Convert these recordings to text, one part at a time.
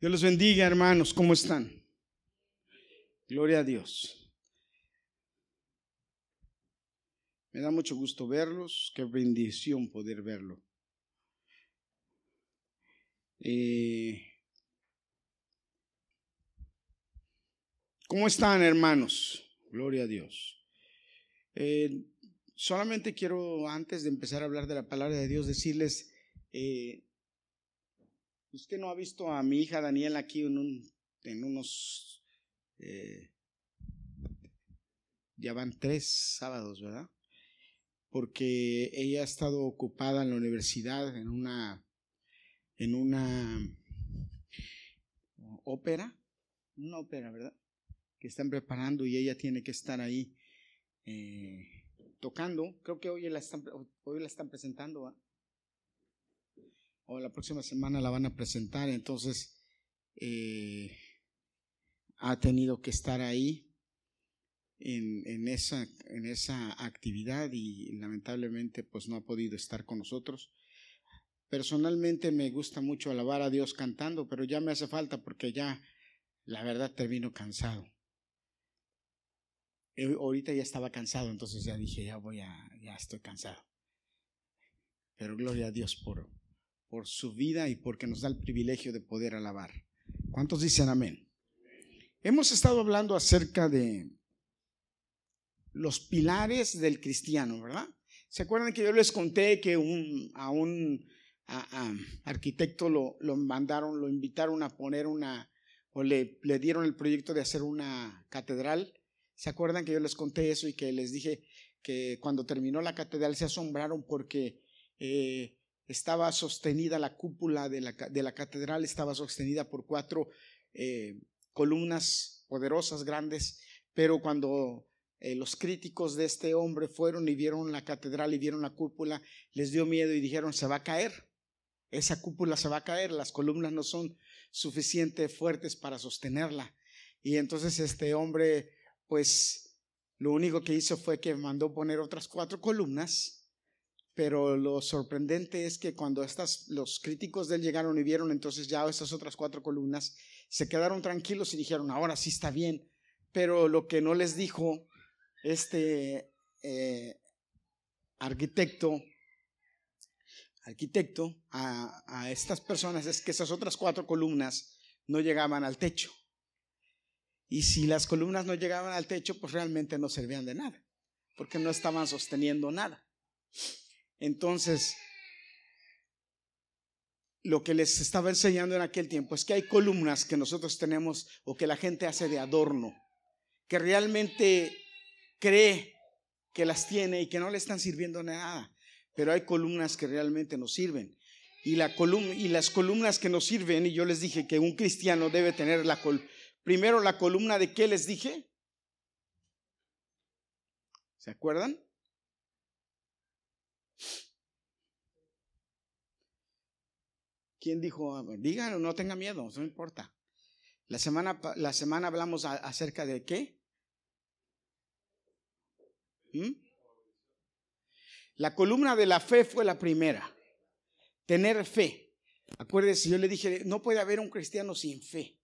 Dios los bendiga, hermanos. ¿Cómo están? Gloria a Dios. Me da mucho gusto verlos. Qué bendición poder verlo. Eh, ¿Cómo están, hermanos? Gloria a Dios. Eh, solamente quiero, antes de empezar a hablar de la palabra de Dios, decirles, eh, Usted no ha visto a mi hija Daniela aquí en, un, en unos... Eh, ya van tres sábados, ¿verdad? Porque ella ha estado ocupada en la universidad en una en una ópera, una ópera, ¿verdad? Que están preparando y ella tiene que estar ahí eh, tocando. Creo que hoy la están, hoy la están presentando. ¿verdad? O la próxima semana la van a presentar, entonces eh, ha tenido que estar ahí en, esa, en esa actividad y lamentablemente pues no ha podido estar con nosotros. Personalmente me gusta mucho alabar a Dios cantando, pero ya me hace falta porque ya la verdad termino cansado. Eh, ahorita ya estaba cansado, entonces ya dije, ya voy a, ya estoy cansado. Pero gloria a Dios por, por su vida y porque nos da el privilegio de poder alabar. ¿Cuántos dicen amén? Hemos estado hablando acerca de los pilares del cristiano, ¿verdad? ¿Se acuerdan que yo les conté que a un arquitecto lo, mandaron, lo invitaron a poner una, o le, le dieron el proyecto de hacer una catedral? ¿Se acuerdan que yo les conté eso y que les dije que cuando terminó la catedral se asombraron porque eh, estaba sostenida, la cúpula de la, de la catedral estaba sostenida por cuatro eh, columnas poderosas, grandes, pero cuando eh, los críticos de este hombre fueron y vieron la catedral y vieron la cúpula, les dio miedo y dijeron, se va a caer, esa cúpula se va a caer, las columnas no son suficientemente fuertes para sostenerla. Y entonces este hombre, pues lo único que hizo fue que mandó poner otras cuatro columnas pero lo sorprendente es que cuando los críticos de él llegaron y vieron entonces ya estas otras cuatro columnas, se quedaron tranquilos y dijeron, ahora sí está bien. Pero lo que no les dijo este eh, arquitecto, arquitecto a, a estas personas es que esas otras cuatro columnas no llegaban al techo. Y si las columnas no llegaban al techo, pues realmente no servían de nada, porque no estaban sosteniendo nada. Entonces, lo que les estaba enseñando en aquel tiempo es que hay columnas que nosotros tenemos o que la gente hace de adorno, que realmente cree que las tiene y que no le están sirviendo nada, pero hay columnas que realmente nos sirven. Y las columnas que nos sirven, y yo les dije que un cristiano debe tener la primero la columna de qué les dije. ¿Se acuerdan? ¿Quién dijo? Díganlo, no tenga miedo, no importa. La semana, la semana hablamos acerca de qué? ¿Mm? La columna de la fe fue la primera. Tener fe. Acuérdense, yo le dije, no puede haber un cristiano sin fe.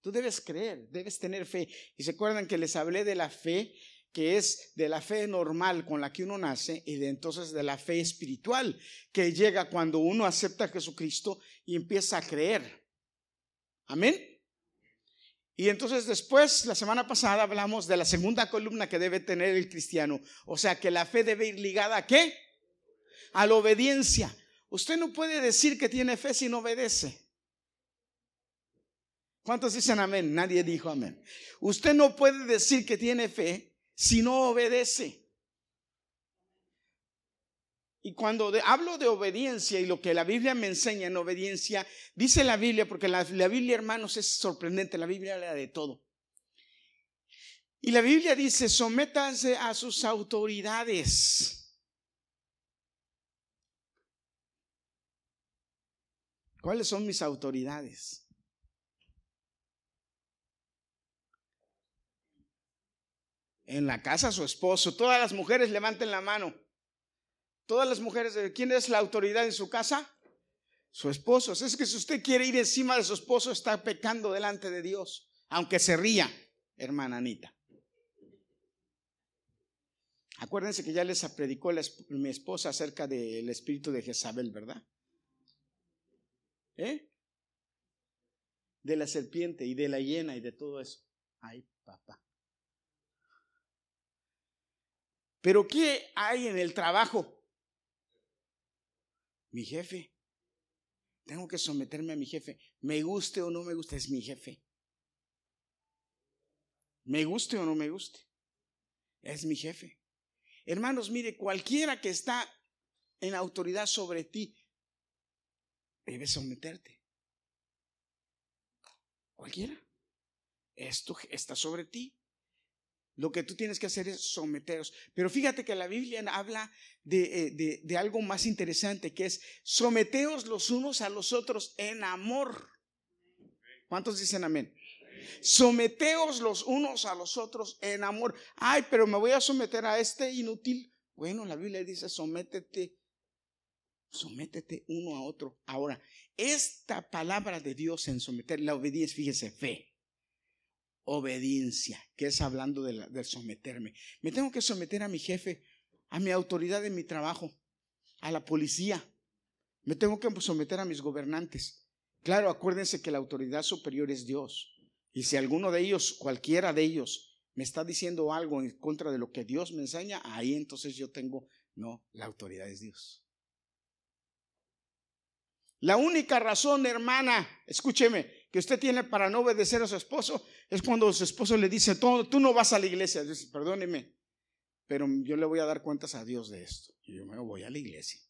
Tú debes creer, debes tener fe. Y se acuerdan que les hablé de la fe que es de la fe normal con la que uno nace y de entonces de la fe espiritual que llega cuando uno acepta a Jesucristo y empieza a creer. Amén. Y entonces después, la semana pasada hablamos de la segunda columna que debe tener el cristiano. O sea, que la fe debe ir ligada a qué? A la obediencia. Usted no puede decir que tiene fe si no obedece. ¿Cuántos dicen amén? Nadie dijo amén. Usted no puede decir que tiene fe si no obedece. Y cuando hablo de obediencia y lo que la Biblia me enseña en obediencia, dice la Biblia, porque la, la Biblia, hermanos, es sorprendente, la Biblia habla de todo. Y la Biblia dice, sométanse a sus autoridades. ¿Cuáles son mis autoridades? En la casa su esposo. Todas las mujeres levanten la mano. Todas las mujeres, ¿quién es la autoridad en su casa? Su esposo. Es que si usted quiere ir encima de su esposo, está pecando delante de Dios. Aunque se ría, hermana Anita. Acuérdense que ya les predicó mi esposa acerca del espíritu de Jezabel, ¿verdad? ¿Eh? De la serpiente y de la hiena y de todo eso. Ay, papá. Pero ¿qué hay en el trabajo? Mi jefe. Tengo que someterme a mi jefe. Me guste o no me guste, es mi jefe. Me guste o no me guste, es mi jefe. Hermanos, mire, cualquiera que está en autoridad sobre ti, debe someterte. Cualquiera. Esto está sobre ti. Lo que tú tienes que hacer es someteros. Pero fíjate que la Biblia habla de, eh, de, algo más interesante, que es someteos los unos a los otros en amor. ¿Cuántos dicen amén? Someteos los unos a los otros en amor. Ay, pero me voy a someter a este inútil. Bueno, la Biblia dice, sométete, sométete uno a otro. Ahora, esta palabra de Dios en someter, la obediencia, fíjese, fe obediencia, que es hablando de, someterme. Me tengo que someter a mi jefe, a mi autoridad en mi trabajo, a la policía. Me tengo que someter a mis gobernantes. Claro, acuérdense que la autoridad superior es Dios. Y si alguno de ellos, cualquiera de ellos, me está diciendo algo en contra de lo que Dios me enseña, ahí entonces yo tengo, no, la autoridad es Dios. La única razón, hermana, escúcheme, que usted tiene para no obedecer a su esposo es cuando su esposo le dice, tú, no vas a la iglesia. Dice, perdóneme, pero yo le voy a dar cuentas a Dios de esto. Y yo me voy a la iglesia.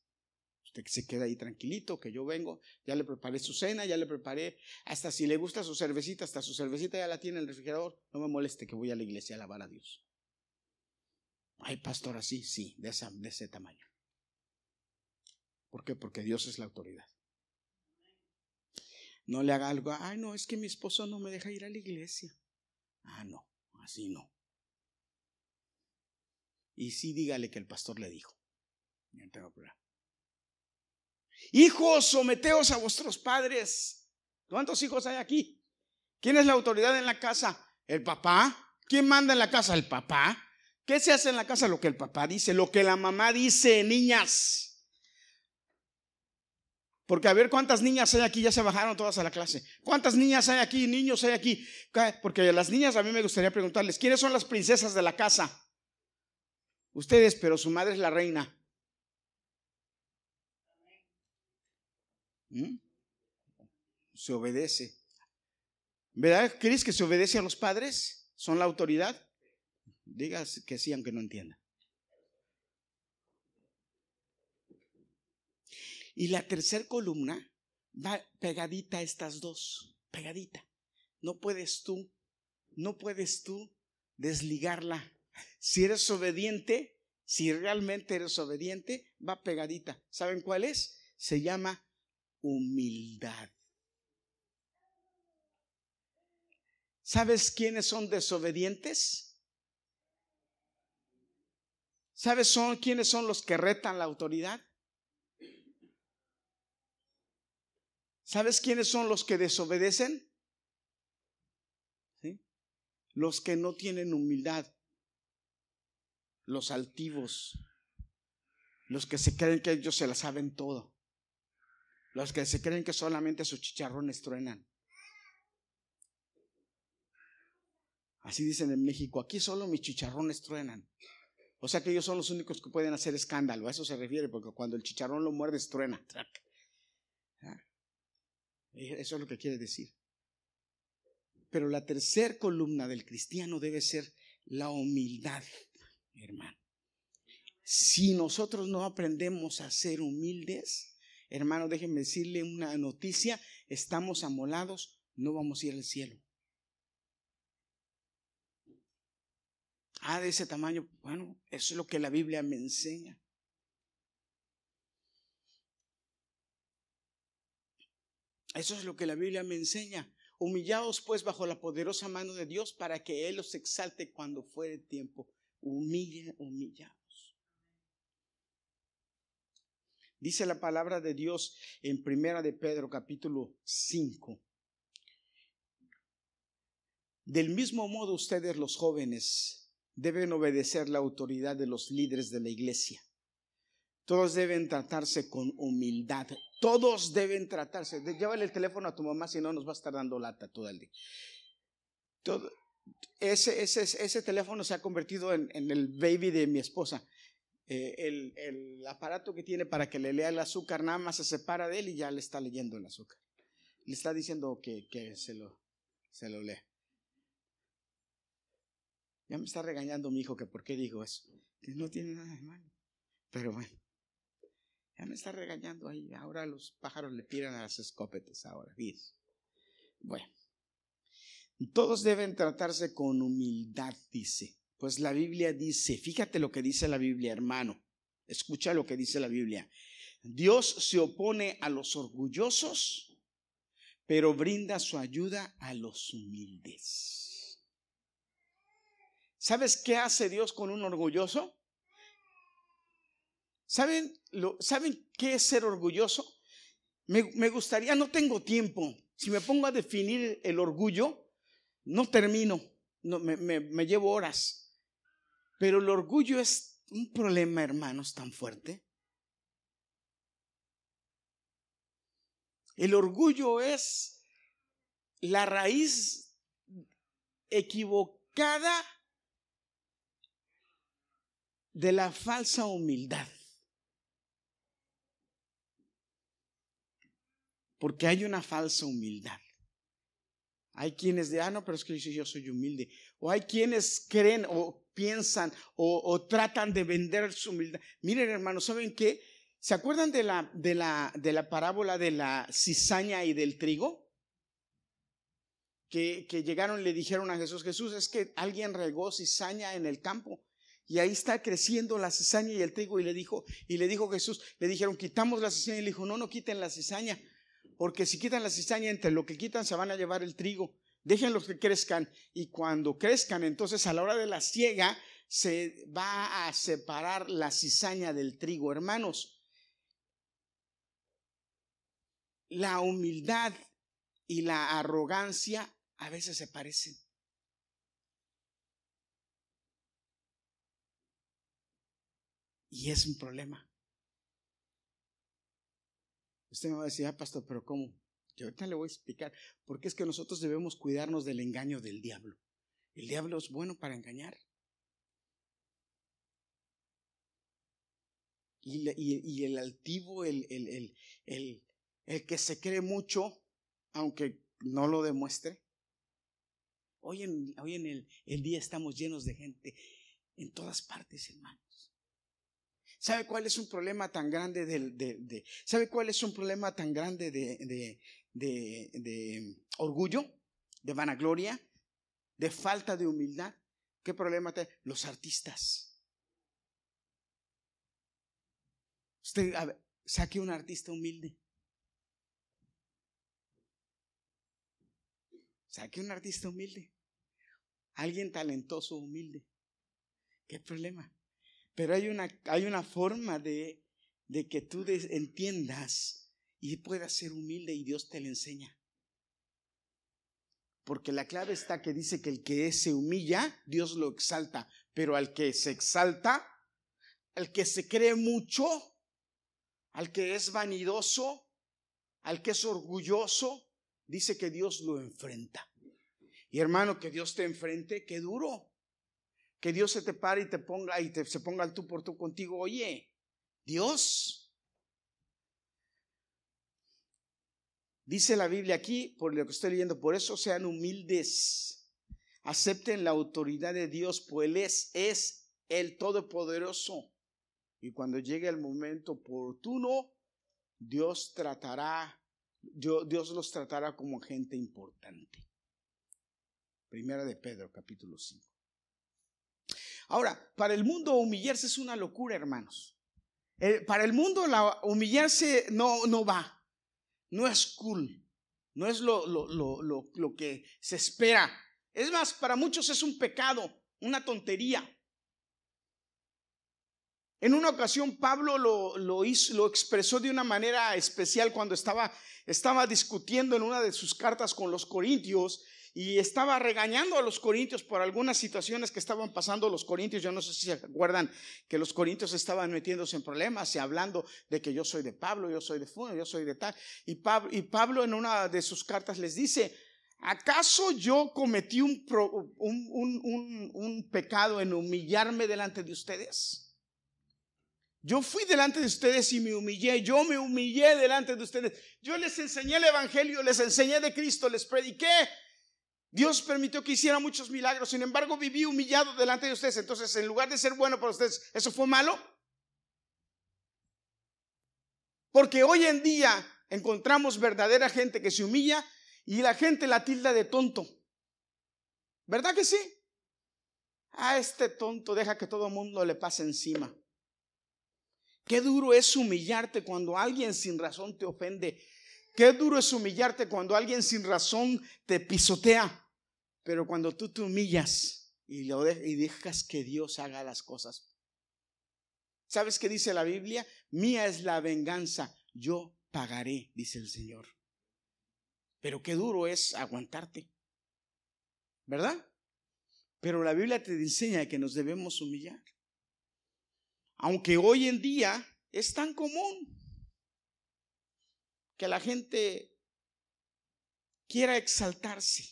Usted que se queda ahí tranquilito, que yo vengo, ya le preparé su cena, ya le preparé, hasta si le gusta su cervecita, hasta su cervecita ya la tiene en el refrigerador, no me moleste que voy a la iglesia a alabar a Dios. Hay pastor así, sí, de, de ese tamaño. ¿Por qué? Porque Dios es la autoridad. No le haga algo, ay, no, es que mi esposo no me deja ir a la iglesia. Ah, no, así no. Y sí dígale que el pastor le dijo. Hijos, someteos a vuestros padres. ¿Cuántos hijos hay aquí? ¿Quién es la autoridad en la casa? ¿El papá? ¿Quién manda en la casa? ¿El papá? ¿Qué se hace en la casa? Lo que el papá dice, lo que la mamá dice, niñas. Porque a ver cuántas niñas hay aquí, ya se bajaron todas a la clase. ¿Cuántas niñas hay aquí, niños hay aquí? Porque las niñas a mí me gustaría preguntarles, ¿quiénes son las princesas de la casa? Ustedes, pero su madre es la reina. ¿Mm? Se obedece. ¿Verdad? ¿Crees que se obedece a los padres? ¿Son la autoridad? Digas que sí, aunque no entienda. Y la tercera columna va pegadita a estas dos, pegadita. No puedes tú, no puedes tú desligarla. Si eres obediente, si realmente eres obediente, va pegadita. ¿Saben cuál es? Se llama humildad. ¿Sabes quiénes son desobedientes? ¿Sabes son quiénes son los que retan la autoridad? ¿Sabes quiénes son los que desobedecen? Los que no tienen humildad, los altivos, los que se creen que ellos se la saben todo, los que se creen que solamente sus chicharrones truenan. Así dicen en México, aquí solo mis chicharrones truenan. O sea que ellos son los únicos que pueden hacer escándalo. A eso se refiere, porque cuando el chicharrón lo muerdes, truena. Eso es lo que quiere decir. Pero la tercera columna del cristiano debe ser la humildad, hermano. Si nosotros no aprendemos a ser humildes, hermano, déjenme decirle una noticia, estamos amolados, no vamos a ir al cielo. Ah, de ese tamaño, bueno, eso es lo que la Biblia me enseña. Eso es lo que la Biblia me enseña. Humillaos pues bajo la poderosa mano de Dios para que Él os exalte cuando fuere tiempo. Humille, humillaos. Dice la palabra de Dios en Primera de Pedro capítulo 5. Del mismo modo ustedes los jóvenes deben obedecer la autoridad de los líderes de la iglesia. Todos deben tratarse con humildad. Todos deben tratarse. Llévale el teléfono a tu mamá, si no nos va a estar dando lata todo el día. Ese, teléfono se ha convertido en, el baby de mi esposa. Eh, el, aparato que tiene para que le lea el azúcar nada más se separa de él y ya le está leyendo el azúcar. Le está diciendo que, se, lo, se lo lea. Ya me está regañando mi hijo que por qué digo eso. Que no tiene nada de malo. Pero bueno. Ya me está regañando ahí. Ahora los pájaros le tiran a las escopetas ahora. Bueno. Todos deben tratarse con humildad, dice. Pues la Biblia dice, fíjate lo que dice la Biblia, hermano. Escucha lo que dice la Biblia. Dios se opone a los orgullosos, pero brinda su ayuda a los humildes. ¿Sabes qué hace Dios con un orgulloso? ¿Saben, lo, ¿saben qué es ser orgulloso? Me, me gustaría, no tengo tiempo. Si me pongo a definir el orgullo, no termino, no, me, me, me llevo horas. Pero el orgullo es un problema, hermanos, tan fuerte. El orgullo es la raíz equivocada de la falsa humildad. Porque hay una falsa humildad. Hay quienes de, ah, no, pero es que yo soy humilde. O hay quienes creen o piensan o, tratan de vender su humildad. Miren, hermanos, ¿saben qué? ¿Se acuerdan de la, de la, de la parábola de la cizaña y del trigo? Que, que llegaron y le dijeron a Jesús, Jesús, es que alguien regó cizaña en el campo. Y ahí está creciendo la cizaña y el trigo. Y le dijo, y le dijo Jesús, le dijeron, quitamos la cizaña. Y le dijo, no, no quiten la cizaña porque si quitan la cizaña, entre lo que quitan se van a llevar el trigo. Déjenlos que crezcan y cuando crezcan, entonces a la hora de la siega se va a separar la cizaña del trigo. Hermanos, la humildad y la arrogancia a veces se parecen. Y es un problema. Usted me va a decir, ah, pastor, pero ¿cómo? Yo ahorita le voy a explicar, porque es que nosotros debemos cuidarnos del engaño del diablo. El diablo es bueno para engañar. Y, el altivo, el, el, el, el, que se cree mucho, aunque no lo demuestre. Hoy en, hoy en el, el día estamos llenos de gente en todas partes, hermano. ¿Sabe cuál es un problema tan grande de, ¿Sabe cuál es un problema tan grande de, de, orgullo, de vanagloria, de falta de humildad? ¿Qué problema tiene? Los artistas. Usted saque un artista humilde. Saque un artista humilde. Alguien talentoso, humilde. ¿Qué problema? Pero hay una, hay una forma de, de que tú entiendas y puedas ser humilde y Dios te lo enseña. Porque la clave está que dice que el que se humilla, Dios lo exalta. Pero al que se exalta, al que se cree mucho, al que es vanidoso, al que es orgulloso, dice que Dios lo enfrenta. Y hermano, que Dios te enfrente, qué duro. Que Dios se te pare y te ponga y te, se ponga al tú por tú contigo. Oye, Dios. Dice la Biblia aquí, por lo que estoy leyendo, por eso sean humildes. Acepten la autoridad de Dios, pues Él es, es el Todopoderoso. Y cuando llegue el momento oportuno, Dios tratará, Dios los tratará como gente importante. Primera de Pedro, capítulo 5. Ahora, para el mundo humillarse es una locura, hermanos. Eh, para el mundo la, humillarse no, no va, no es cool, no es lo, lo, lo, lo, que se espera. Es más, para muchos es un pecado, una tontería. En una ocasión Pablo lo, hizo, lo expresó de una manera especial cuando estaba, estaba discutiendo en una de sus cartas con los corintios y estaba regañando a los corintios por algunas situaciones que estaban pasando los corintios. Yo no sé si se acuerdan que los corintios estaban metiéndose en problemas y hablando de que yo soy de Pablo, yo soy de Funo, yo soy de tal. Y Pablo, y Pablo en una de sus cartas les dice, ¿acaso yo cometí un, pecado en humillarme delante de ustedes? Yo fui delante de ustedes y me humillé. Yo me humillé delante de ustedes. Yo les enseñé el Evangelio, les enseñé de Cristo, les prediqué. Dios permitió que hiciera muchos milagros. Sin embargo, viví humillado delante de ustedes. Entonces, en lugar de ser bueno para ustedes, ¿eso fue malo? Porque hoy en día encontramos verdadera gente que se humilla y la gente la tilda de tonto. ¿Verdad que sí? A este tonto deja que todo el mundo le pase encima. Qué duro es humillarte cuando alguien sin razón te ofende. Qué duro es humillarte cuando alguien sin razón te pisotea. Pero cuando tú te humillas y, lo y dejas que Dios haga las cosas. ¿Sabes qué dice la Biblia? Mía es la venganza, yo pagaré, dice el Señor. Pero qué duro es aguantarte. ¿Verdad? Pero la Biblia te enseña que nos debemos humillar. Aunque hoy en día es tan común que la gente quiera exaltarse.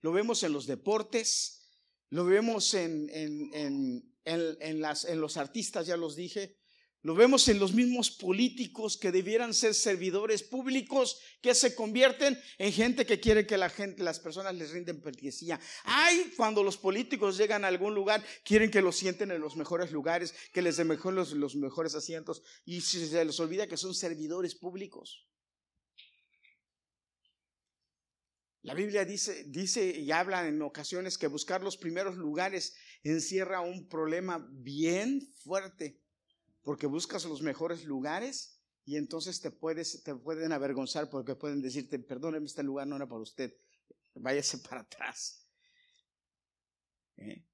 Lo vemos en los deportes, lo vemos en, en, las, en los artistas, ya los dije, lo vemos en los mismos políticos que debieran ser servidores públicos que se convierten en gente que quiere que la gente, las personas les rinden pertiesía. Ay, cuando los políticos llegan a algún lugar, quieren que los sienten en los mejores lugares, que les den mejor los, los mejores asientos y se les olvida que son servidores públicos. La Biblia dice, dice y habla en ocasiones que buscar los primeros lugares encierra un problema bien fuerte porque buscas los mejores lugares y entonces te, puedes, pueden avergonzar porque pueden decirte, perdóneme, este lugar no era para usted, váyase para atrás. ¿Eh?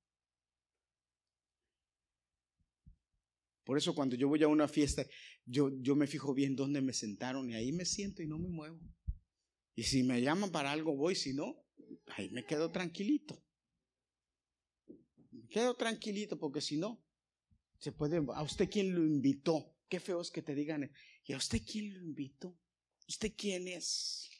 Por eso cuando yo voy a una fiesta, yo, yo me fijo bien dónde me sentaron y ahí me siento y no me muevo. Y si me llaman para algo, voy, si no, ahí me quedo tranquilito. Me quedo tranquilito porque si no, se puede, a usted quién lo invitó. Qué feo es que te digan, ¿y a usted quién lo invitó? ¿Usted quién es?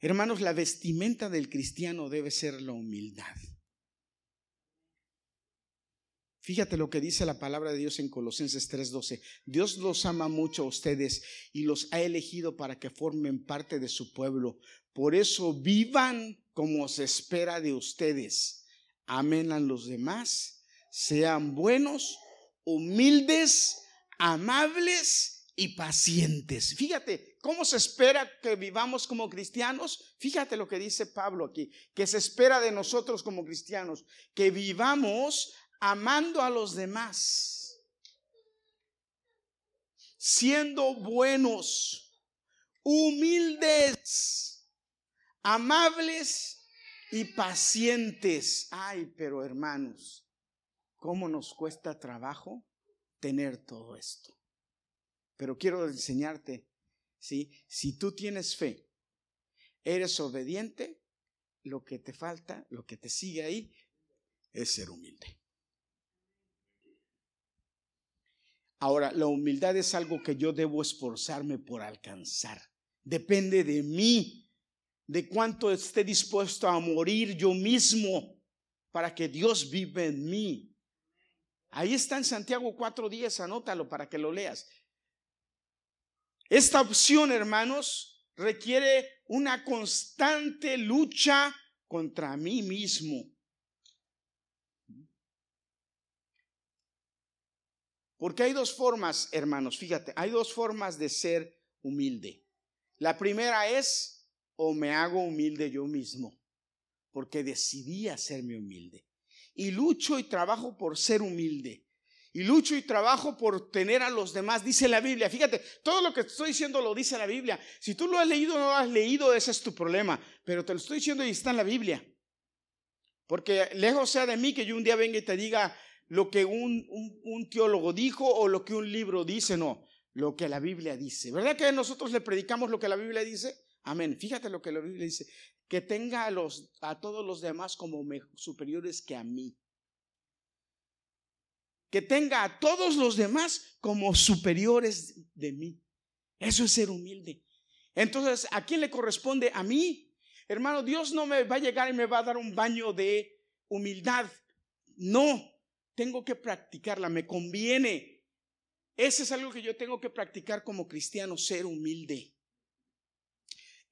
Hermanos, la vestimenta del cristiano debe ser la humildad. Fíjate lo que dice la palabra de Dios en Colosenses 3:12. Dios los ama mucho a ustedes y los ha elegido para que formen parte de su pueblo. Por eso vivan como se espera de ustedes. Amen a los demás, sean buenos, humildes, amables y pacientes. Fíjate, ¿cómo se espera que vivamos como cristianos? Fíjate lo que dice Pablo aquí, que se espera de nosotros como cristianos, que vivamos amando a los demás, siendo buenos, humildes amables y pacientes. Ay, pero hermanos, ¿cómo nos cuesta trabajo tener todo esto? Pero quiero enseñarte, ¿sí? si tú tienes fe, eres obediente, lo que te falta, lo que te sigue ahí, es ser humilde. Ahora, la humildad es algo que yo debo esforzarme por alcanzar. Depende de mí de cuánto esté dispuesto a morir yo mismo para que Dios vive en mí. Ahí está en Santiago 4:10, anótalo para que lo leas. Esta opción, hermanos, requiere una constante lucha contra mí mismo. Porque hay dos formas, hermanos, fíjate, hay dos formas de ser humilde. La primera es o me hago humilde yo mismo, porque decidí hacerme humilde. Y lucho y trabajo por ser humilde. Y lucho y trabajo por tener a los demás, dice la Biblia. Fíjate, todo lo que estoy diciendo lo dice la Biblia. Si tú lo has leído o no lo has leído, ese es tu problema. Pero te lo estoy diciendo y está en la Biblia. Porque lejos sea de mí que yo un día venga y te diga lo que un, un, teólogo dijo o lo que un libro dice, no, lo que la Biblia dice. ¿Verdad que nosotros le predicamos lo que la Biblia dice? Amén. Fíjate lo que la Biblia dice. Que tenga a, los, a todos los demás como superiores que a mí. Que tenga a todos los demás como superiores de mí. Eso es ser humilde. Entonces, ¿a quién le corresponde? A mí. Hermano, Dios no me va a llegar y me va a dar un baño de humildad. No, tengo que practicarla, me conviene. Ese es algo que yo tengo que practicar como cristiano, ser humilde.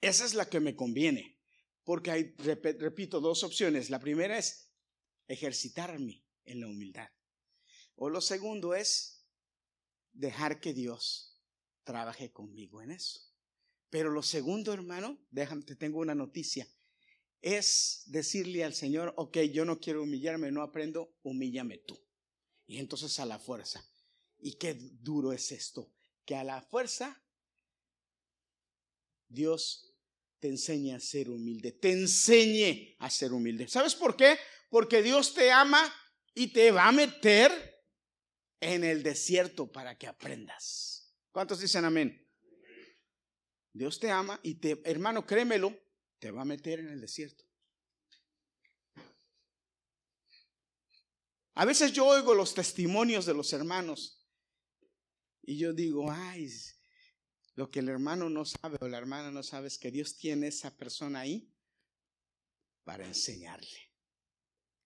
Esa es la que me conviene, porque hay, repito, dos opciones. La primera es ejercitarme en la humildad. O lo segundo es dejar que Dios trabaje conmigo en eso. Pero lo segundo, hermano, déjame, te tengo una noticia. Es decirle al Señor, ok, yo no quiero humillarme, no aprendo, humíllame tú. Y entonces a la fuerza. ¿Y qué duro es esto? Que a la fuerza Dios te enseña a ser humilde, te enseñe a ser humilde. ¿Sabes por qué? Porque Dios te ama y te va a meter en el desierto para que aprendas. ¿Cuántos dicen amén? Dios te ama y te, hermano, créemelo, te va a meter en el desierto. A veces yo oigo los testimonios de los hermanos y yo digo, ay, lo que el hermano no sabe o la hermana no sabe es que Dios tiene esa persona ahí para enseñarle.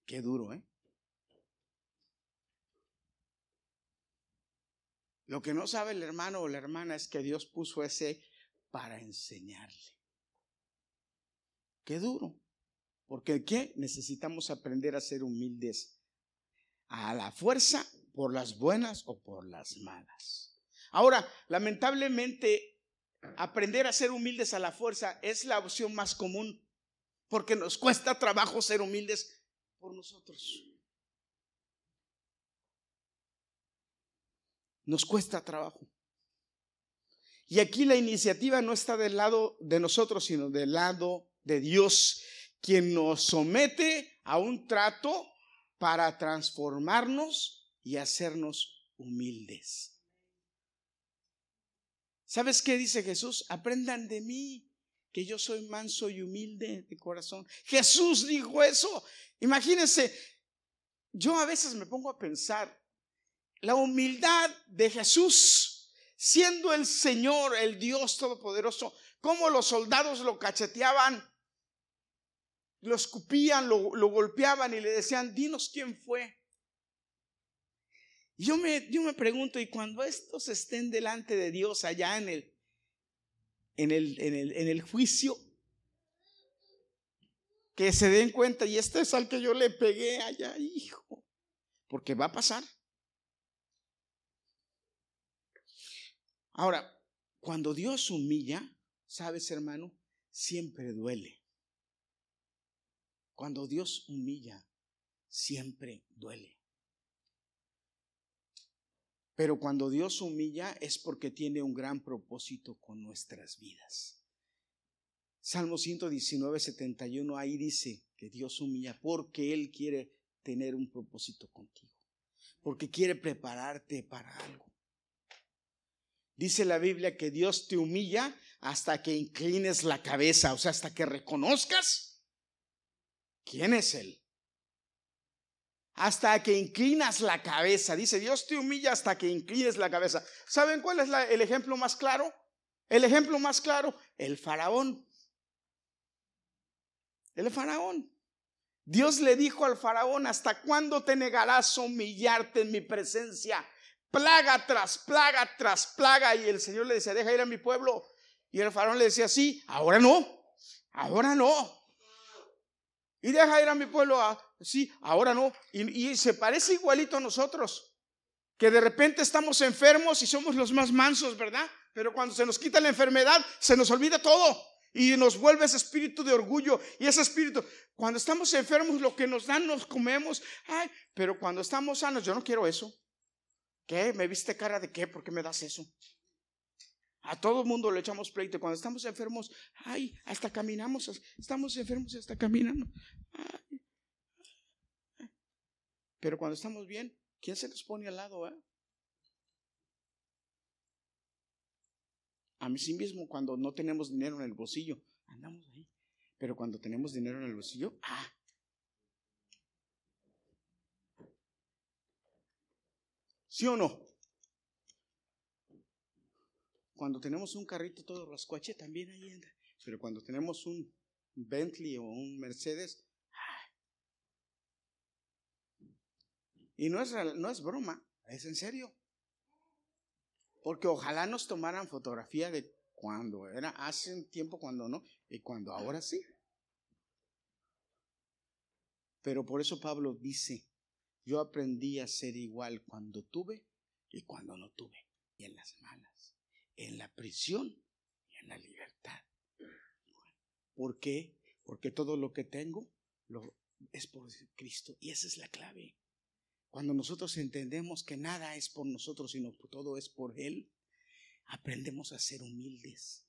Qué duro, ¿eh? Lo que no sabe el hermano o la hermana es que Dios puso ese para enseñarle. Qué duro. Porque ¿qué? Necesitamos aprender a ser humildes a la fuerza por las buenas o por las malas. Ahora, lamentablemente, aprender a ser humildes a la fuerza es la opción más común porque nos cuesta trabajo ser humildes por nosotros. Nos cuesta trabajo. Y aquí la iniciativa no está del lado de nosotros, sino del lado de Dios, quien nos somete a un trato para transformarnos y hacernos humildes. ¿Sabes qué dice Jesús? Aprendan de mí, que yo soy manso y humilde de corazón. Jesús dijo eso. Imagínense, yo a veces me pongo a pensar, la humildad de Jesús siendo el Señor, el Dios Todopoderoso, cómo los soldados lo cacheteaban, lo escupían, lo, golpeaban y le decían, dinos quién fue. Yo me, yo me pregunto, y cuando estos estén delante de Dios allá en el, en el, en el, en el juicio, que se den cuenta, y este es al que yo le pegué allá, hijo, porque va a pasar. Ahora, cuando Dios humilla, sabes hermano, siempre duele. Cuando Dios humilla, siempre duele. Pero cuando Dios humilla es porque tiene un gran propósito con nuestras vidas. Salmo 119, 71, ahí dice que Dios humilla porque Él quiere tener un propósito contigo, porque quiere prepararte para algo. Dice la Biblia que Dios te humilla hasta que inclines la cabeza, o sea, hasta que reconozcas quién es Él. Hasta que inclinas la cabeza. Dice, Dios te humilla hasta que inclines la cabeza. ¿Saben cuál es el ejemplo más claro? El ejemplo más claro, el faraón. El faraón. Dios le dijo al faraón, ¿hasta cuándo te negarás humillarte en mi presencia? plaga tras plaga tras plaga. Y el Señor le decía, deja ir a mi pueblo. Y el faraón le decía, sí, ahora no, ahora no. Y deja ir a mi pueblo, ah, sí, ahora no. Y, y se parece igualito a nosotros, que de repente estamos enfermos y somos los más mansos, ¿verdad? Pero cuando se nos quita la enfermedad, se nos olvida todo. Y nos vuelve ese espíritu de orgullo. Y ese espíritu, cuando estamos enfermos, lo que nos dan, nos comemos. Ay, pero cuando estamos sanos, yo no quiero eso. ¿Qué? ¿Me viste cara de qué? ¿Por qué me das eso? A todo mundo le echamos pleito. Cuando estamos enfermos, ay, hasta caminamos. Estamos enfermos y hasta caminamos. Pero cuando estamos bien, ¿quién se nos pone al lado? Eh? A mí sí mismo, cuando no tenemos dinero en el bolsillo, andamos ahí. Pero cuando tenemos dinero en el bolsillo, ah. ¿Sí o no? Cuando tenemos un carrito todo rascuache, también ahí entra. Pero cuando tenemos un Bentley o un Mercedes, ah. y no es, no es broma, es en serio. Porque ojalá nos tomaran fotografía de cuando era hace un tiempo, cuando no, y cuando ahora sí. Pero por eso Pablo dice, yo aprendí a ser igual cuando tuve y cuando no tuve, y en las malas, en la prisión y en la libertad. ¿Por qué? Porque todo lo que tengo es por Cristo y esa es la clave. Cuando nosotros entendemos que nada es por nosotros, sino todo es por Él, aprendemos a ser humildes.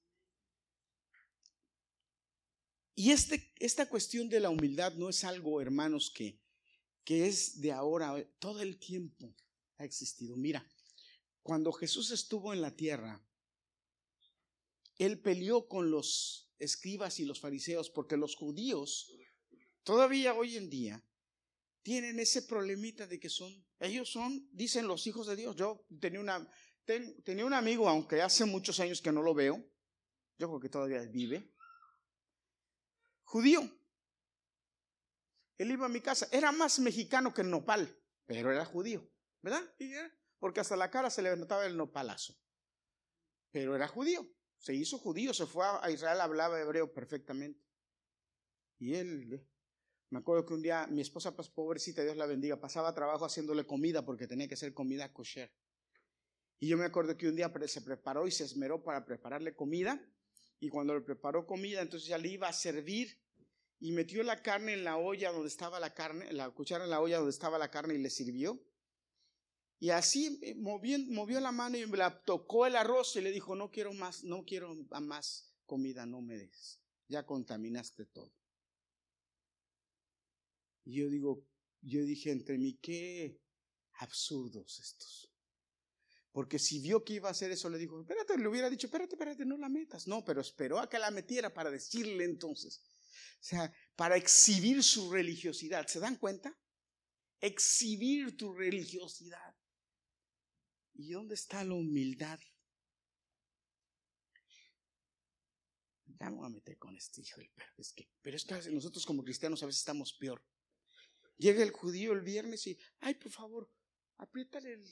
Y este, esta cuestión de la humildad no es algo, hermanos, que es de ahora, todo el tiempo ha existido. Mira, cuando Jesús estuvo en la tierra, Él peleó con los escribas y los fariseos porque los judíos, todavía hoy en día, tienen ese problemita de que son, ellos son, dicen los hijos de Dios. Yo tenía, una, tenía un amigo, aunque hace muchos años que no lo veo, yo creo que todavía vive, judío. Él iba a mi casa, era más mexicano que el nopal, pero era judío, ¿verdad? Porque hasta la cara se le notaba el nopalazo. Pero era judío, se hizo judío, se fue a Israel, hablaba hebreo perfectamente. Y él me acuerdo que un día mi esposa, pues pobrecita, Dios la bendiga, pasaba trabajo haciéndole comida porque tenía que hacer comida kosher. Y yo me acuerdo que un día se preparó y se esmeró para prepararle comida. Y cuando le preparó comida, entonces ya le iba a servir y metió la carne en la olla donde estaba la carne, la cuchara en la olla donde estaba la carne y le sirvió. Y así eh, movió, movió la mano y la tocó el arroz y le dijo, no quiero más, no quiero más comida, no me des. Ya contaminaste todo. Y yo digo, yo dije entre mí, qué absurdos estos. Porque si vio que iba a hacer eso, le dijo, espérate, le hubiera dicho, espérate, espérate, no la metas. No, pero esperó a que la metiera para decirle entonces. O sea, para exhibir su religiosidad. ¿Se dan cuenta? Exhibir tu religiosidad. ¿Y dónde está la humildad? Ya me voy a meter con este hijo, pero es que, pero es que nosotros como cristianos a veces estamos peor. Llega el judío el viernes y, ay, por favor, apriétale el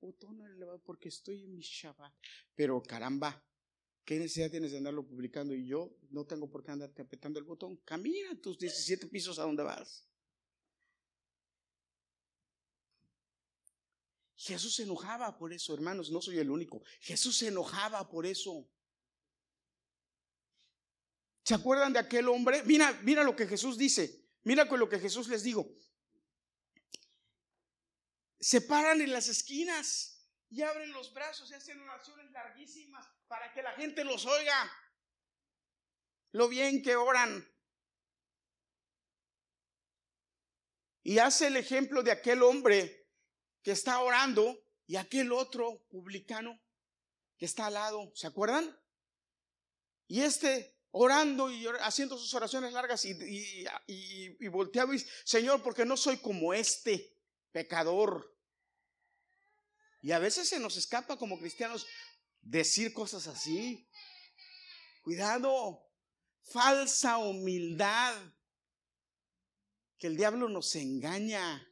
botón al elevador porque estoy en mi Shabbat. Pero caramba, ¿qué necesidad tienes de andarlo publicando? Y yo no tengo por qué andarte apretando el botón. Camina tus 17 pisos a donde vas. Jesús se enojaba por eso, hermanos, no soy el único. Jesús se enojaba por eso. ¿Se acuerdan de aquel hombre? Mira, mira lo que Jesús dice. Mira con lo que Jesús les digo se paran en las esquinas y abren los brazos y hacen oraciones larguísimas para que la gente los oiga. Lo bien que oran. Y hace el ejemplo de aquel hombre que está orando y aquel otro publicano que está al lado. ¿Se acuerdan? Y este orando y haciendo sus oraciones largas y, y, y, volteaba y Señor, porque no soy como este pecador. Y a veces se nos escapa como cristianos decir cosas así. Cuidado, falsa humildad, que el diablo nos engaña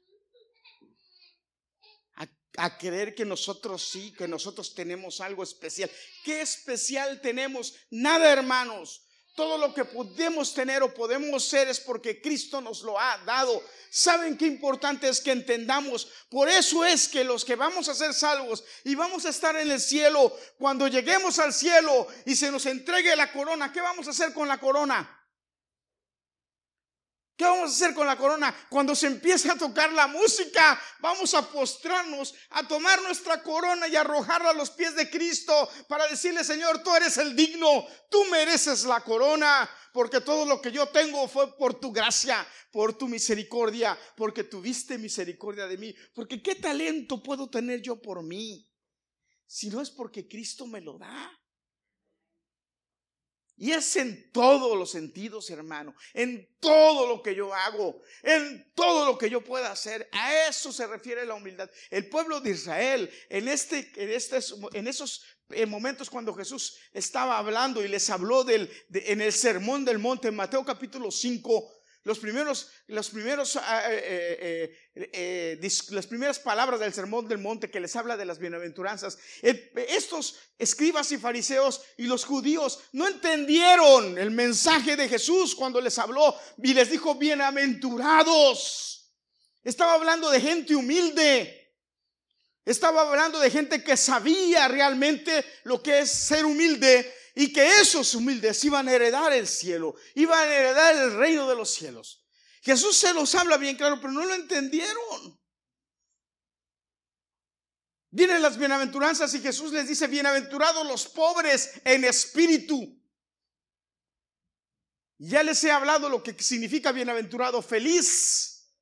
a, creer que nosotros sí, que nosotros tenemos algo especial. ¿Qué especial tenemos? Nada, hermanos. Todo lo que podemos tener o podemos ser es porque Cristo nos lo ha dado. ¿Saben qué importante es que entendamos? Por eso es que los que vamos a ser salvos y vamos a estar en el cielo, cuando lleguemos al cielo y se nos entregue la corona, ¿qué vamos a hacer con la corona? ¿Qué vamos a hacer con la corona? Cuando se empiece a tocar la música, vamos a postrarnos, a tomar nuestra corona y arrojarla a los pies de Cristo para decirle, Señor, tú eres el digno, tú mereces la corona, porque todo lo que yo tengo fue por tu gracia, por tu misericordia, porque tuviste misericordia de mí. Porque qué talento puedo tener yo por mí, si no es porque Cristo me lo da. Y es en todos los sentidos, hermano, en todo lo que yo hago, en todo lo que yo pueda hacer. A eso se refiere la humildad. El pueblo de Israel, en, este, en, este, en esos eh, momentos cuando Jesús estaba hablando y les habló del, en el sermón del monte, en Mateo capítulo 5, los primeros, primeros, ah, eh, eh, eh, las primeras palabras del sermón del monte que les habla de las bienaventuranzas. estos escribas y fariseos y los judíos no entendieron el mensaje de Jesús cuando les habló y les dijo bienaventurados. Estaba hablando de gente humilde. Estaba hablando de gente que sabía realmente lo que es ser humilde y que esos humildes iban a heredar el cielo, iban a heredar el reino de los cielos. Jesús se los habla bien claro, pero no lo entendieron. Vienen las bienaventuranzas y Jesús les dice, bienaventurados los pobres en espíritu. Ya les he hablado lo que significa bienaventurado, feliz,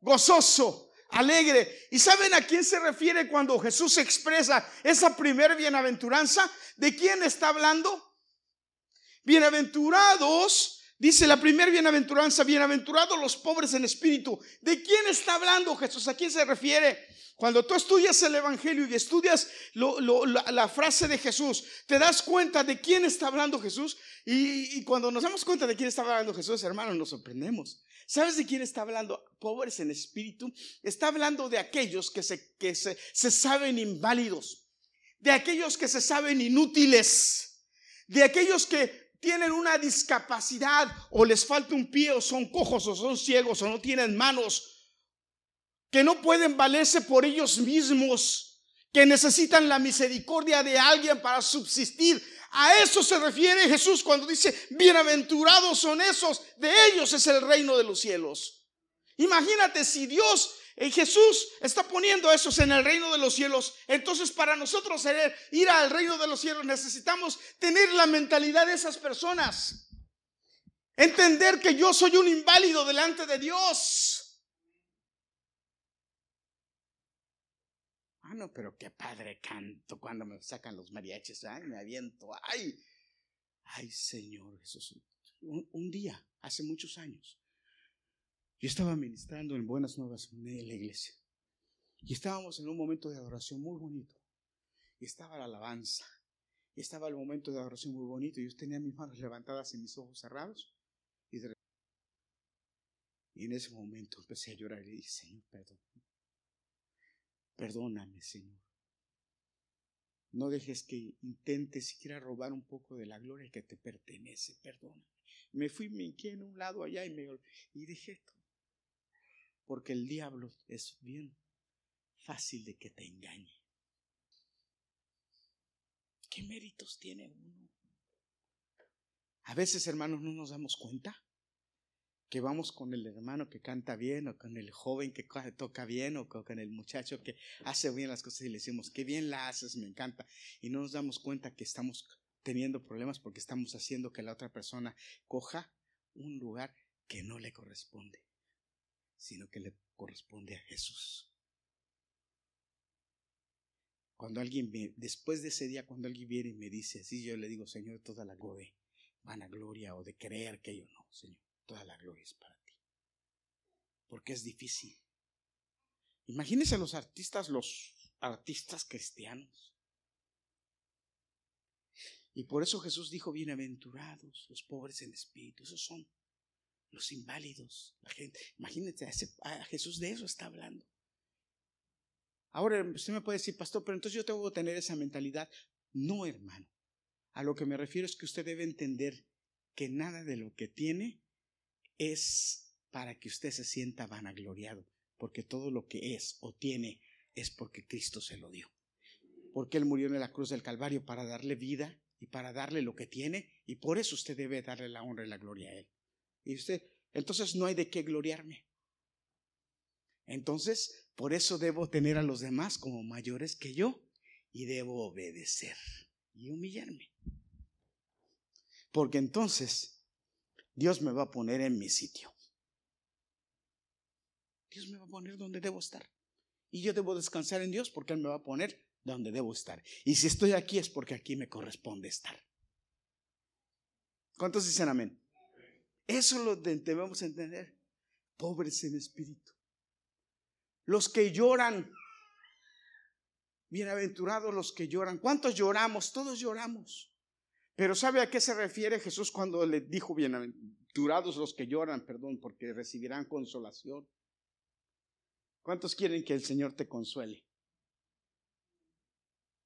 gozoso, alegre. ¿Y saben a quién se refiere cuando Jesús expresa esa primer bienaventuranza? ¿De quién está hablando? Bienaventurados, dice la primera bienaventuranza, bienaventurados los pobres en espíritu. ¿De quién está hablando Jesús? ¿A quién se refiere? Cuando tú estudias el Evangelio y estudias la, frase de Jesús, te das cuenta de quién está hablando Jesús. Y, y, cuando nos damos cuenta de quién está hablando Jesús, hermanos, nos sorprendemos. ¿Sabes de quién está hablando? Pobres en espíritu. Está hablando de aquellos que se, que se, se saben inválidos, de aquellos que se saben inútiles, de aquellos que tienen una discapacidad o les falta un pie o son cojos o son ciegos o no tienen manos, que no pueden valerse por ellos mismos, que necesitan la misericordia de alguien para subsistir. A eso se refiere Jesús cuando dice, bienaventurados son esos, de ellos es el reino de los cielos. Imagínate si Dios y Jesús está poniendo esos en el reino de los cielos. Entonces para nosotros ir al reino de los cielos necesitamos tener la mentalidad de esas personas. Entender que yo soy un inválido delante de Dios. No, pero qué padre canto cuando me sacan los mariachis. Ay, me aviento. Ay, ay, Señor Jesús. Un, día, hace muchos años, yo estaba ministrando en Buenas Nuevas en la iglesia. Y estábamos en un momento de adoración muy bonito. Y estaba la alabanza. Y estaba el momento de adoración muy bonito. Y yo tenía mis manos levantadas y mis ojos cerrados. Y, y en ese momento empecé a llorar y dije, Señor, perdón. Perdóname, Señor. No dejes que intente siquiera robar un poco de la gloria que te pertenece. Perdóname. Me fui, me quedé en un lado allá y me y dejé todo. Porque el diablo es bien fácil de que te engañe. ¿Qué méritos tiene uno? A veces, hermanos, no nos damos cuenta que vamos con el hermano que canta bien o con el joven que toca bien o con el muchacho que hace bien las cosas y le decimos, qué bien la haces, me encanta. Y no nos damos cuenta que estamos teniendo problemas porque estamos haciendo que la otra persona coja un lugar que no le corresponde, sino que le corresponde a Jesús. Cuando alguien ve, después de ese día, cuando alguien viene y me dice así, yo le digo, Señor, toda la gloria, gloria o de creer que yo no, Señor toda la gloria es para ti. Porque es difícil. Imagínense los artistas, los artistas cristianos. Y por eso Jesús dijo, bienaventurados los pobres en espíritu. Esos son los inválidos. La gente, imagínense, a Jesús de eso está hablando. Ahora usted me puede decir, pastor, pero entonces yo tengo que tener esa mentalidad. No, hermano. A lo que me refiero es que usted debe entender que nada de lo que tiene es para que usted se sienta vanagloriado, porque todo lo que es o tiene es porque Cristo se lo dio. Porque Él murió en la cruz del Calvario para darle vida y para darle lo que tiene, y por eso usted debe darle la honra y la gloria a Él. Y usted, entonces no hay de qué gloriarme. Entonces, por eso debo tener a los demás como mayores que yo y debo obedecer y humillarme. Porque entonces Dios me va a poner en mi sitio. Dios me va a poner donde debo estar. Y yo debo descansar en Dios porque Él me va a poner donde debo estar. Y si estoy aquí es porque aquí me corresponde estar. ¿Cuántos dicen amén? Eso lo debemos entender. Pobres en espíritu. Los que lloran. Bienaventurados los que lloran. ¿Cuántos lloramos? Todos lloramos. Pero ¿sabe a qué se refiere Jesús cuando le dijo bienaventurados los que lloran? Perdón, porque recibirán consolación. ¿Cuántos quieren que el Señor te consuele?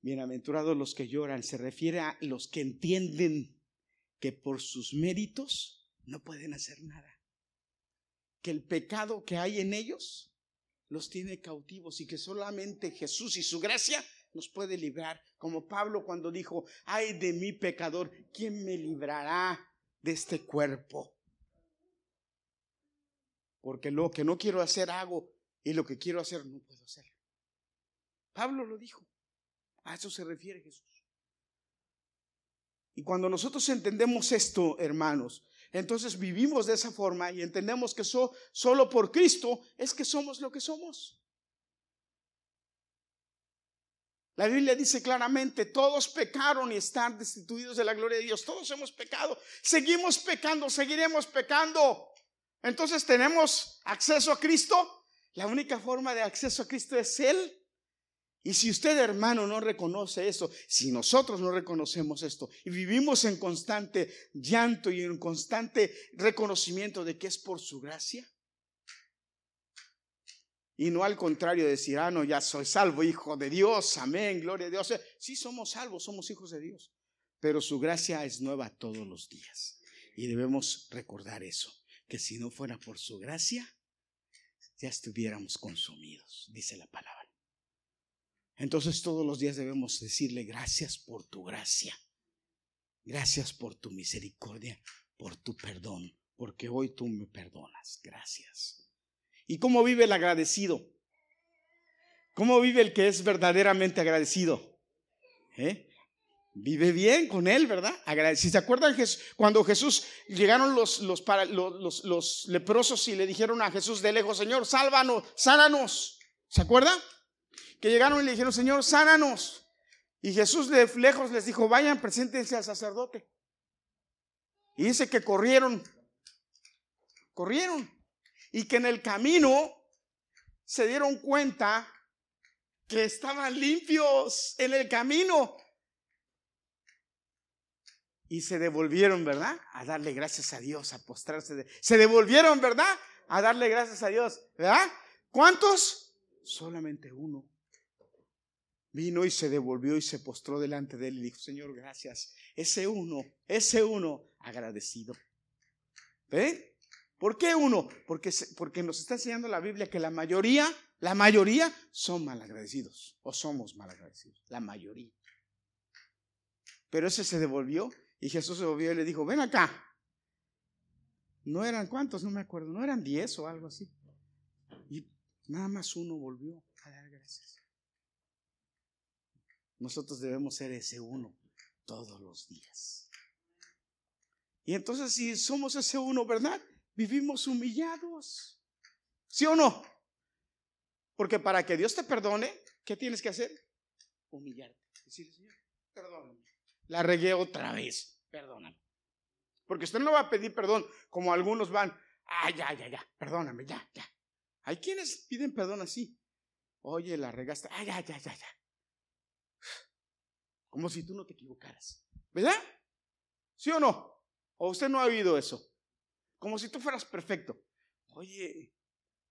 Bienaventurados los que lloran, se refiere a los que entienden que por sus méritos no pueden hacer nada. Que el pecado que hay en ellos los tiene cautivos y que solamente Jesús y su gracia nos puede librar. Como Pablo cuando dijo, ay de mi pecador, ¿quién me librará de este cuerpo? Porque lo que no quiero hacer hago y lo que quiero hacer no puedo hacer. Pablo lo dijo. A eso se refiere Jesús. Y cuando nosotros entendemos esto, hermanos, entonces vivimos de esa forma y entendemos que solo por Cristo es que somos lo que somos. La Biblia dice claramente, todos pecaron y están destituidos de la gloria de Dios. Todos hemos pecado. Seguimos pecando, seguiremos pecando. Entonces tenemos acceso a Cristo. La única forma de acceso a Cristo es Él. Y si usted, hermano, no reconoce eso, si nosotros no reconocemos esto y vivimos en constante llanto y en constante reconocimiento de que es por su gracia, y no al contrario decir, ah, no, ya soy salvo, hijo de Dios, amén, gloria a Dios. Sí somos salvos, somos hijos de Dios, pero su gracia es nueva todos los días. Y debemos recordar eso, que si no fuera por su gracia, ya estuviéramos consumidos, dice la palabra. Entonces todos los días debemos decirle gracias por tu gracia, gracias por tu misericordia, por tu perdón, porque hoy tú me perdonas, gracias. ¿Y cómo vive el agradecido? ¿Cómo vive el que es verdaderamente agradecido? ¿Eh? Vive bien con él, ¿verdad? Si se acuerdan cuando Jesús llegaron los, los, los, los, leprosos y le dijeron a Jesús de lejos, Señor, sálvanos, sánanos. ¿Se acuerdan? Que llegaron y le dijeron, Señor, sánanos. Y Jesús de lejos les dijo, vayan, preséntense al sacerdote. Y dice que corrieron, corrieron. Y que en el camino se dieron cuenta que estaban limpios en el camino y se devolvieron, ¿verdad? A darle gracias a Dios, a postrarse. Se devolvieron, ¿verdad? A darle gracias a Dios, ¿verdad? ¿Cuántos? Solamente uno. Vino y se devolvió y se postró delante de él y dijo, Señor, gracias. Ese uno, ese uno agradecido. ¿Ve? ¿Por qué uno? Porque, porque nos está enseñando la Biblia que la mayoría, la mayoría son malagradecidos o somos malagradecidos. La mayoría. Pero ese se devolvió y Jesús se volvió y le dijo, ven acá. No eran cuántos, no me acuerdo, no eran diez o algo así. Y nada más uno volvió a dar gracias. Nosotros debemos ser ese uno todos los días. Y entonces si somos ese uno, ¿verdad? Vivimos humillados. ¿Sí o no? Porque para que Dios te perdone, ¿qué tienes que hacer? Humillarte. Decirle, Señor, perdóname. La regué otra vez perdóname. Porque usted no va a pedir perdón como algunos van, ah, ya, ya, ya, perdóname, ya, ya. Hay quienes piden perdón así. Oye, la regaste, ah, ya, ya, ya, ya. Como si tú no te equivocaras. ¿Verdad? ¿Sí o no? ¿O usted no ha oído eso? Como si tú fueras perfecto. Oye,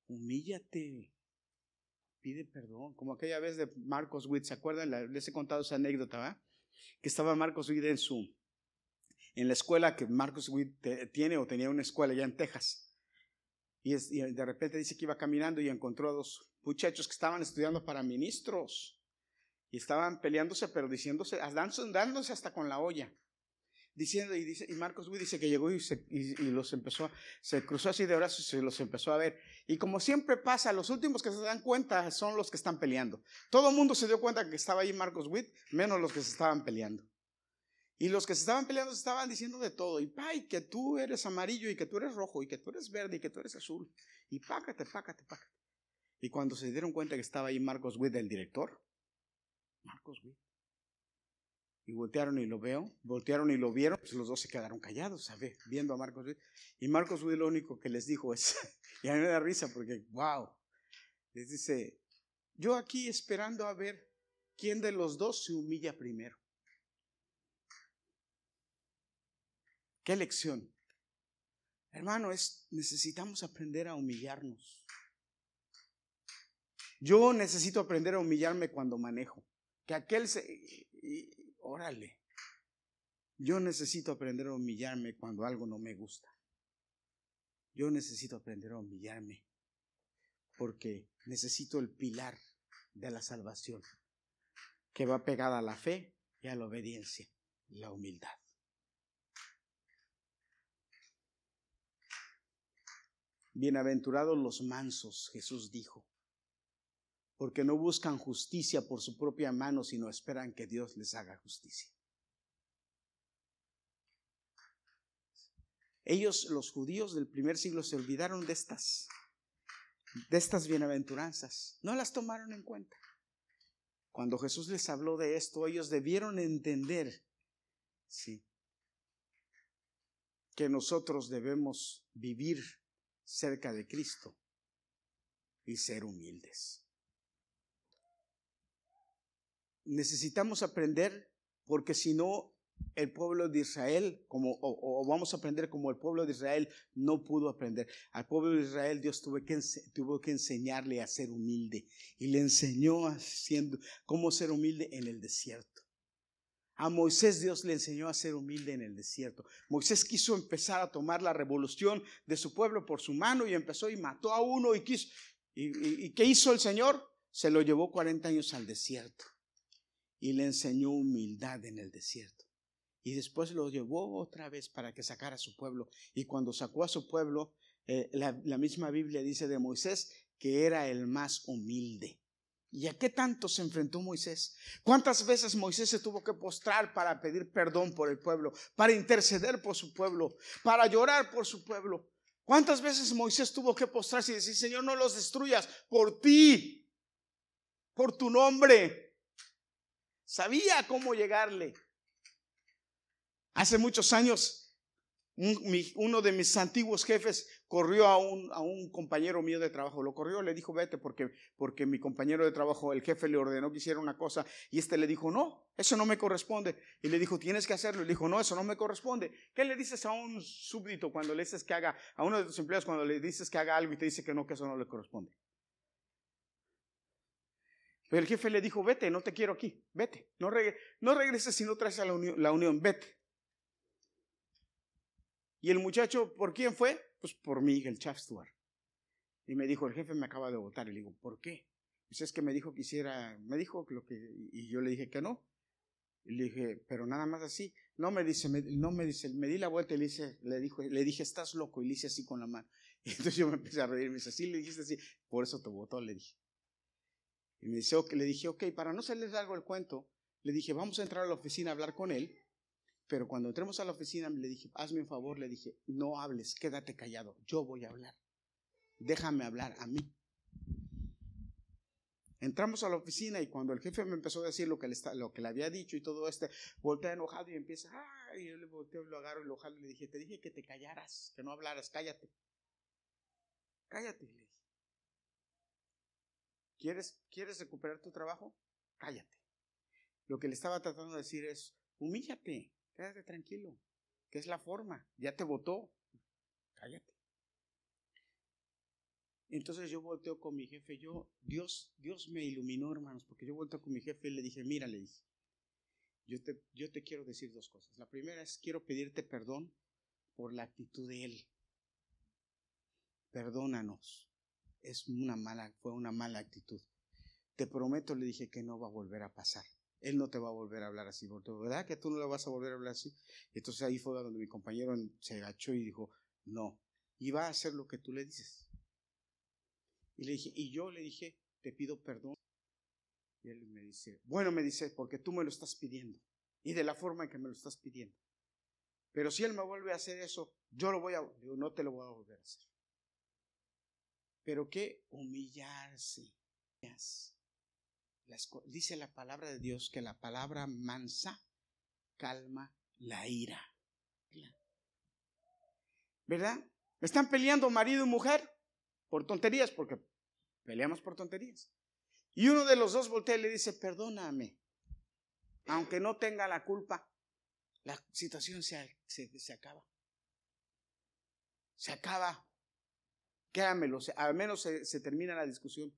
humíllate. Pide perdón. Como aquella vez de Marcos Witt, ¿se acuerdan? Les he contado esa anécdota, ¿verdad? Que estaba Marcos Witt en su, en la escuela que Marcos tiene o tenía una escuela allá en Texas. Y, de repente dice que iba caminando y encontró a dos muchachos que estaban estudiando para ministros. Y estaban peleándose, pero diciéndose, dándose hasta con la olla. Diciendo, y, dice, y Marcos Witt dice que llegó y, se, y, los empezó, se cruzó así de brazos y se los empezó a ver. Y como siempre pasa, los últimos que se dan cuenta son los que están peleando. Todo el mundo se dio cuenta que estaba ahí Marcos Witt, menos los que se estaban peleando. Y los que se estaban peleando se estaban diciendo de todo. Y pay, que tú eres amarillo y que tú eres rojo y que tú eres verde y que tú eres azul. Y pácate, pácate, pácate. Y cuando se dieron cuenta que estaba ahí Marcos Witt, el director, Marcos Witt, y voltearon y lo veo, voltearon y lo vieron, pues los dos se quedaron callados, ¿sabes? Viendo a Marcos Witt. Y Marcos Witt lo único que les dijo es, y a mí me da risa porque, wow, les dice, yo aquí esperando a ver quién de los dos se humilla primero. ¿Qué lección? Hermano, es, necesitamos aprender a humillarnos. Yo necesito aprender a humillarme cuando manejo. Que aquel se... órale. Yo necesito aprender a humillarme cuando algo no me gusta. Yo necesito aprender a humillarme porque necesito el pilar de la salvación que va pegada a la fe y a la obediencia, la humildad. Bienaventurados los mansos, Jesús dijo, porque no buscan justicia por su propia mano, sino esperan que Dios les haga justicia. Ellos, los judíos del primer siglo, se olvidaron de estas, de estas bienaventuranzas, no las tomaron en cuenta. Cuando Jesús les habló de esto, ellos debieron entender, sí, que nosotros debemos vivir cerca de Cristo y ser humildes. Necesitamos aprender porque si no, el pueblo de Israel, como, o, vamos a aprender como el pueblo de Israel no pudo aprender. Al pueblo de Israel Dios tuvo que, tuvo que enseñarle a ser humilde y le enseñó haciendo cómo ser humilde en el desierto. A Moisés Dios le enseñó a ser humilde en el desierto. Moisés quiso empezar a tomar la revolución de su pueblo por su mano y empezó y mató a uno y quiso. ¿Y, qué hizo el Señor? Se lo llevó 40 años al desierto y le enseñó humildad en el desierto. Y después lo llevó otra vez para que sacara a su pueblo. Y cuando sacó a su pueblo, eh, la misma Biblia dice de Moisés que era el más humilde. ¿Y a qué tanto se enfrentó Moisés? ¿Cuántas veces Moisés se tuvo que postrar para pedir perdón por el pueblo, para interceder por su pueblo, para llorar por su pueblo? ¿Cuántas veces Moisés tuvo que postrarse y decir, Señor, no los destruyas por ti, por tu nombre? Sabía cómo llegarle. Hace muchos años uno de mis antiguos jefes corrió a un, compañero mío de trabajo, lo corrió, le dijo vete porque, porque mi compañero de trabajo, el jefe le ordenó que hiciera una cosa y este le dijo no, eso no me corresponde. Y le dijo tienes que hacerlo. Y le dijo no, eso no me corresponde. ¿Qué le dices a un súbdito cuando le dices que haga, a uno de tus empleados cuando le dices que haga algo y te dice que no, que eso no le corresponde? Pero el jefe le dijo vete, no te quiero aquí, vete, no, regreses si no traes a la unión, vete. Y el muchacho, ¿por quién fue? Pues por mí, el Stewart. Y me dijo, el jefe me acaba de votar. Y le digo, ¿por qué? Pues es que me dijo que hiciera, me dijo lo que, y yo le dije que no. Y le dije, pero nada más así. No me dice, no me dice, me di la vuelta y le, dice, le, dijo, le dije, estás loco. Y le hice así con la mano. Y entonces yo me empecé a reír. Me dice, sí, le dijiste así. Por eso te votó, le dije. Y me dice, le dije, ok, para no salirles algo el cuento, le dije, vamos a entrar a la oficina a hablar con él pero cuando entremos a la oficina, le dije, hazme un favor, le dije, no hables, quédate callado, yo voy a hablar. Déjame hablar a mí. Entramos a la oficina y cuando el jefe me empezó a decir lo que le, lo que le había dicho y todo este, voltea enojado y empieza, y yo le volteo, lo agarro y lo jalo y le dije, te dije que te callaras, que no hablaras, cállate. Cállate, le dije. ¿Quieres, ¿Quieres recuperar tu trabajo? Cállate. Lo que le estaba tratando de decir es, humíllate. Quédate tranquilo, que es la forma, ya te votó, cállate. Entonces yo volteo con mi jefe, yo, Dios, Dios me iluminó, hermanos, porque yo volteo con mi jefe y le dije, mira, le yo te, yo te quiero decir dos cosas. La primera es, quiero pedirte perdón por la actitud de él. Perdónanos. Es una mala, fue una mala actitud. Te prometo, le dije, que no va a volver a pasar. Él no te va a volver a hablar así, ¿verdad que tú no le vas a volver a hablar así? Entonces ahí fue donde mi compañero se agachó y dijo, no, y va a hacer lo que tú le dices. Y le dije, y yo le dije, te pido perdón. Y él me dice, bueno, me dice, porque tú me lo estás pidiendo. Y de la forma en que me lo estás pidiendo. Pero si él me vuelve a hacer eso, yo lo voy a, yo no te lo voy a volver a hacer. Pero qué humillarse. Dice la palabra de Dios que la palabra mansa calma la ira. ¿Verdad? ¿Están peleando marido y mujer? Por tonterías, porque peleamos por tonterías. Y uno de los dos voltea y le dice, perdóname, aunque no tenga la culpa, la situación se, se, acaba. Se acaba. Créanmelo, al menos se, termina la discusión.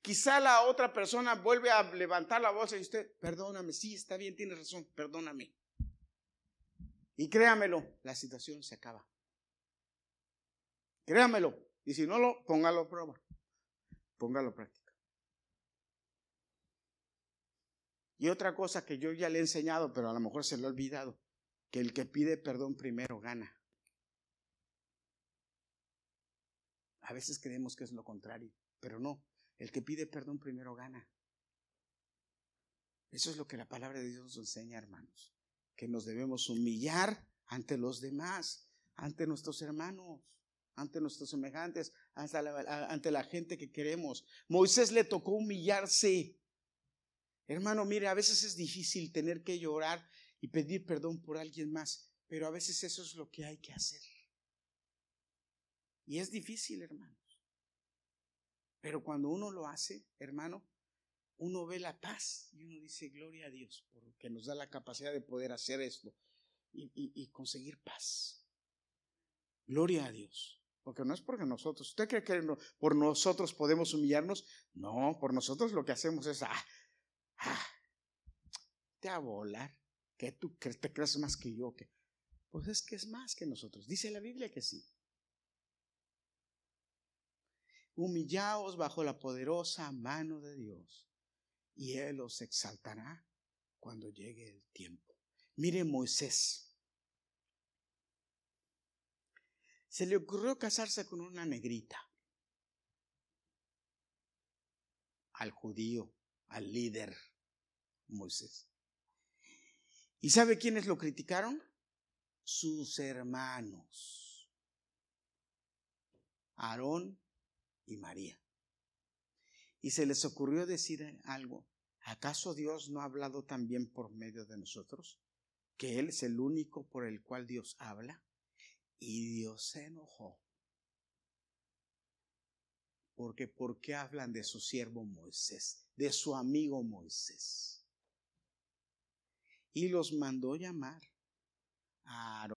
Quizá la otra persona vuelve a levantar la voz y usted, perdóname, sí, está bien, tiene razón, perdóname. Y créamelo, la situación se acaba. Créamelo. Y si no lo, póngalo a prueba. Póngalo a práctica. Y otra cosa que yo ya le he enseñado, pero a lo mejor se lo he olvidado, que el que pide perdón primero gana. A veces creemos que es lo contrario, pero no. El que pide perdón primero gana. Eso es lo que la palabra de Dios nos enseña, hermanos. Que nos debemos humillar ante los demás, ante nuestros hermanos ante nuestros semejantes, ante la, gente que queremos. Moisés le tocó humillarse. Hermano, mire, a veces es difícil tener que llorar y pedir perdón por alguien más, pero a veces eso es lo que hay que hacer. Y es difícil, hermanos. Pero cuando uno lo hace, hermano, uno ve la paz y uno dice, gloria a Dios, porque nos da la capacidad de poder hacer esto y, y conseguir paz. Gloria a Dios. Porque no es porque nosotros. ¿Usted cree que por nosotros podemos humillarnos? No, por nosotros lo que hacemos es, ah, ah, te a volar. ¿Qué tú te crees más que yo? que Pues es que es más que nosotros. Dice la Biblia que sí. Humillaos bajo la poderosa mano de Dios y Él os exaltará cuando llegue el tiempo. Mire Moisés. se le ocurrió casarse con una negrita. Al judío, al líder Moisés. ¿Y sabe quiénes lo criticaron? Sus hermanos. Aarón y María. Y se les ocurrió decir algo. ¿Acaso Dios no ha hablado también por medio de nosotros? ¿Que Él es el único por el cual Dios habla? Y Dios se enojó. Porque ¿por qué hablan de su siervo Moisés? De su amigo Moisés. Y los mandó llamar a Aarón.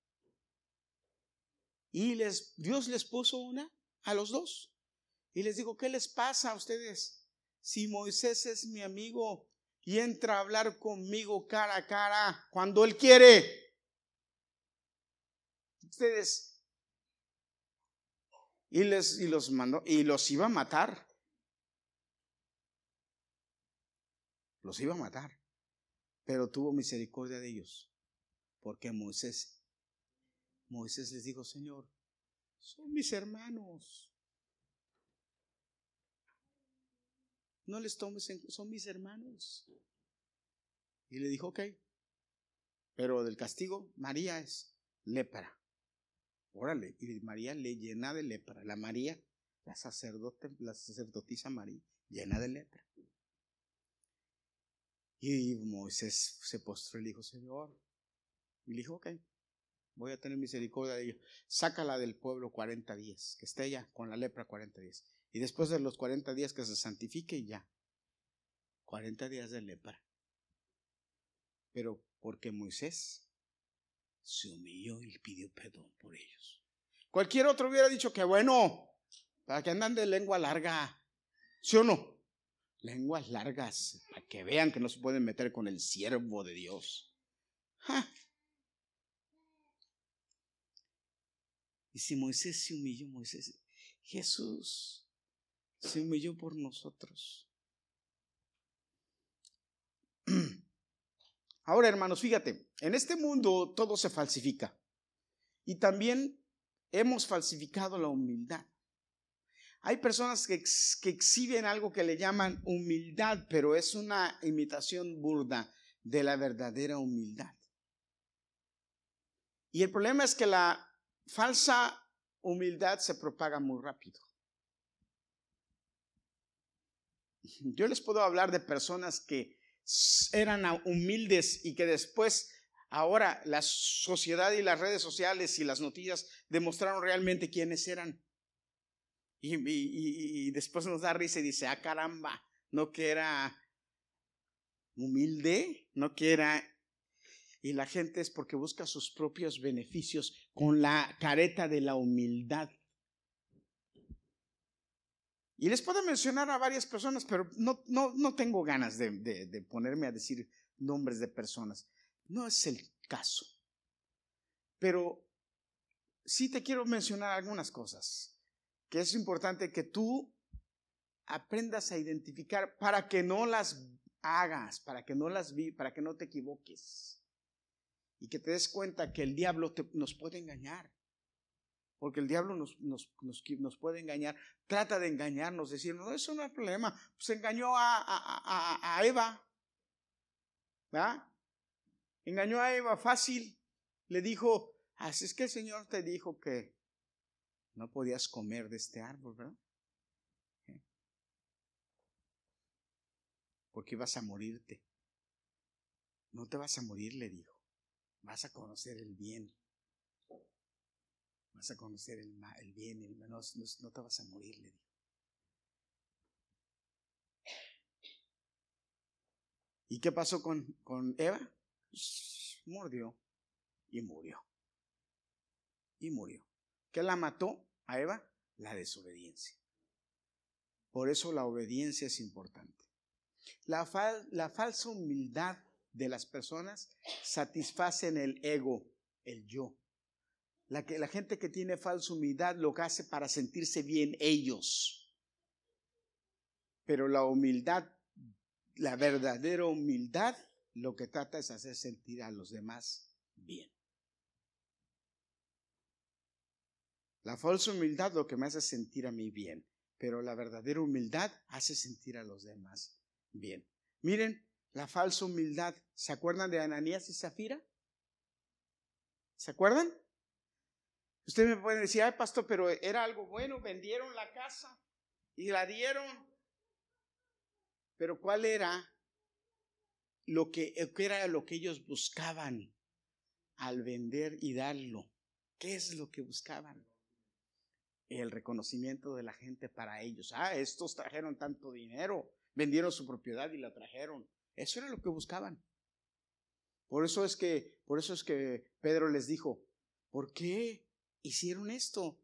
Y les, Dios les puso una a los dos. Y les dijo, ¿qué les pasa a ustedes? Si Moisés es mi amigo y entra a hablar conmigo cara a cara cuando él quiere, ustedes. Y, les, y los mandó, y los iba a matar. Los iba a matar. Pero tuvo misericordia de ellos. Porque Moisés, Moisés les dijo, Señor, son mis hermanos. No les tomes en son mis hermanos. Y le dijo, ok. Pero del castigo, María es lepra. Órale, y María le llena de lepra. La María, la sacerdote, la sacerdotisa María, llena de lepra. Y Moisés se postró y le dijo, Señor, y le dijo, ok, voy a tener misericordia de ella. Sácala del pueblo 40 días, que esté ella con la lepra 40 días. Y después de los 40 días que se santifique ya. 40 días de lepra. Pero porque Moisés se humilló y pidió perdón por ellos. Cualquier otro hubiera dicho que bueno, para que andan de lengua larga, ¿sí o no? Lenguas largas, para que vean que no se pueden meter con el siervo de Dios. Y si Moisés se humilló, Moisés, Jesús se humilló por nosotros. Ahora, hermanos, fíjate, en este mundo todo se falsifica. Y también hemos falsificado la humildad. Hay personas que, que, exhiben algo que le llaman humildad, pero es una imitación burda de la verdadera humildad. Y el problema es que la falsa humildad se propaga muy rápido. Yo les puedo hablar de personas que eran humildes y que después, ahora, la sociedad y las redes sociales y las noticias demostraron realmente quiénes eran. Y, después nos da risa y dice, ah, caramba, no que era humilde, no que era... Y la gente es porque busca sus propios beneficios con la careta de la humildad. Y les puedo mencionar a varias personas, pero no, no, no tengo ganas de, de, ponerme a decir nombres de personas. No es el caso. Pero sí te quiero mencionar algunas cosas que es importante que tú aprendas a identificar para que no las hagas, para que no las vi, para que no te equivoques. Y que te des cuenta que el diablo nos puede engañar porque el diablo nos, nos, nos, puede engañar, trata de engañarnos, decir, no, eso no es problema, pues engañó a, a, a, Eva, ¿verdad? Engañó a Eva fácil, le dijo, así es que el Señor te dijo que no podías comer de este árbol, ¿verdad? Porque ibas a morirte. No te vas a morir, le dijo. Vas a conocer el bien A conocer el, el bien, el no, no, te vas a morir, le. ¿Y qué pasó con, con Eva? Pues, mordió y murió. Y murió. ¿Qué la mató a Eva? La desobediencia. Por eso la obediencia es importante. La, la falsa humildad de las personas satisface en el ego, el yo. La, gente que tiene falsa humildad lo hace para sentirse bien ellos. Pero la humildad, la verdadera humildad, lo que trata es hacer sentir a los demás bien. La falsa humildad lo que me hace sentir a mí bien, pero la verdadera humildad hace sentir a los demás bien. Miren, la falsa humildad, ¿se acuerdan de Ananías y Zafira? ¿Se acuerdan? Usted me puede decir, ay pastor, pero era algo bueno, vendieron la casa y la dieron. Pero ¿cuál era lo que, era lo que ellos buscaban al vender y darlo? ¿Qué es lo que buscaban? El reconocimiento de la gente para ellos. Ah, estos trajeron tanto dinero, vendieron su propiedad y la trajeron. Eso era lo que buscaban. Por eso es que, por eso es que Pedro les dijo, ¿por qué hicieron esto?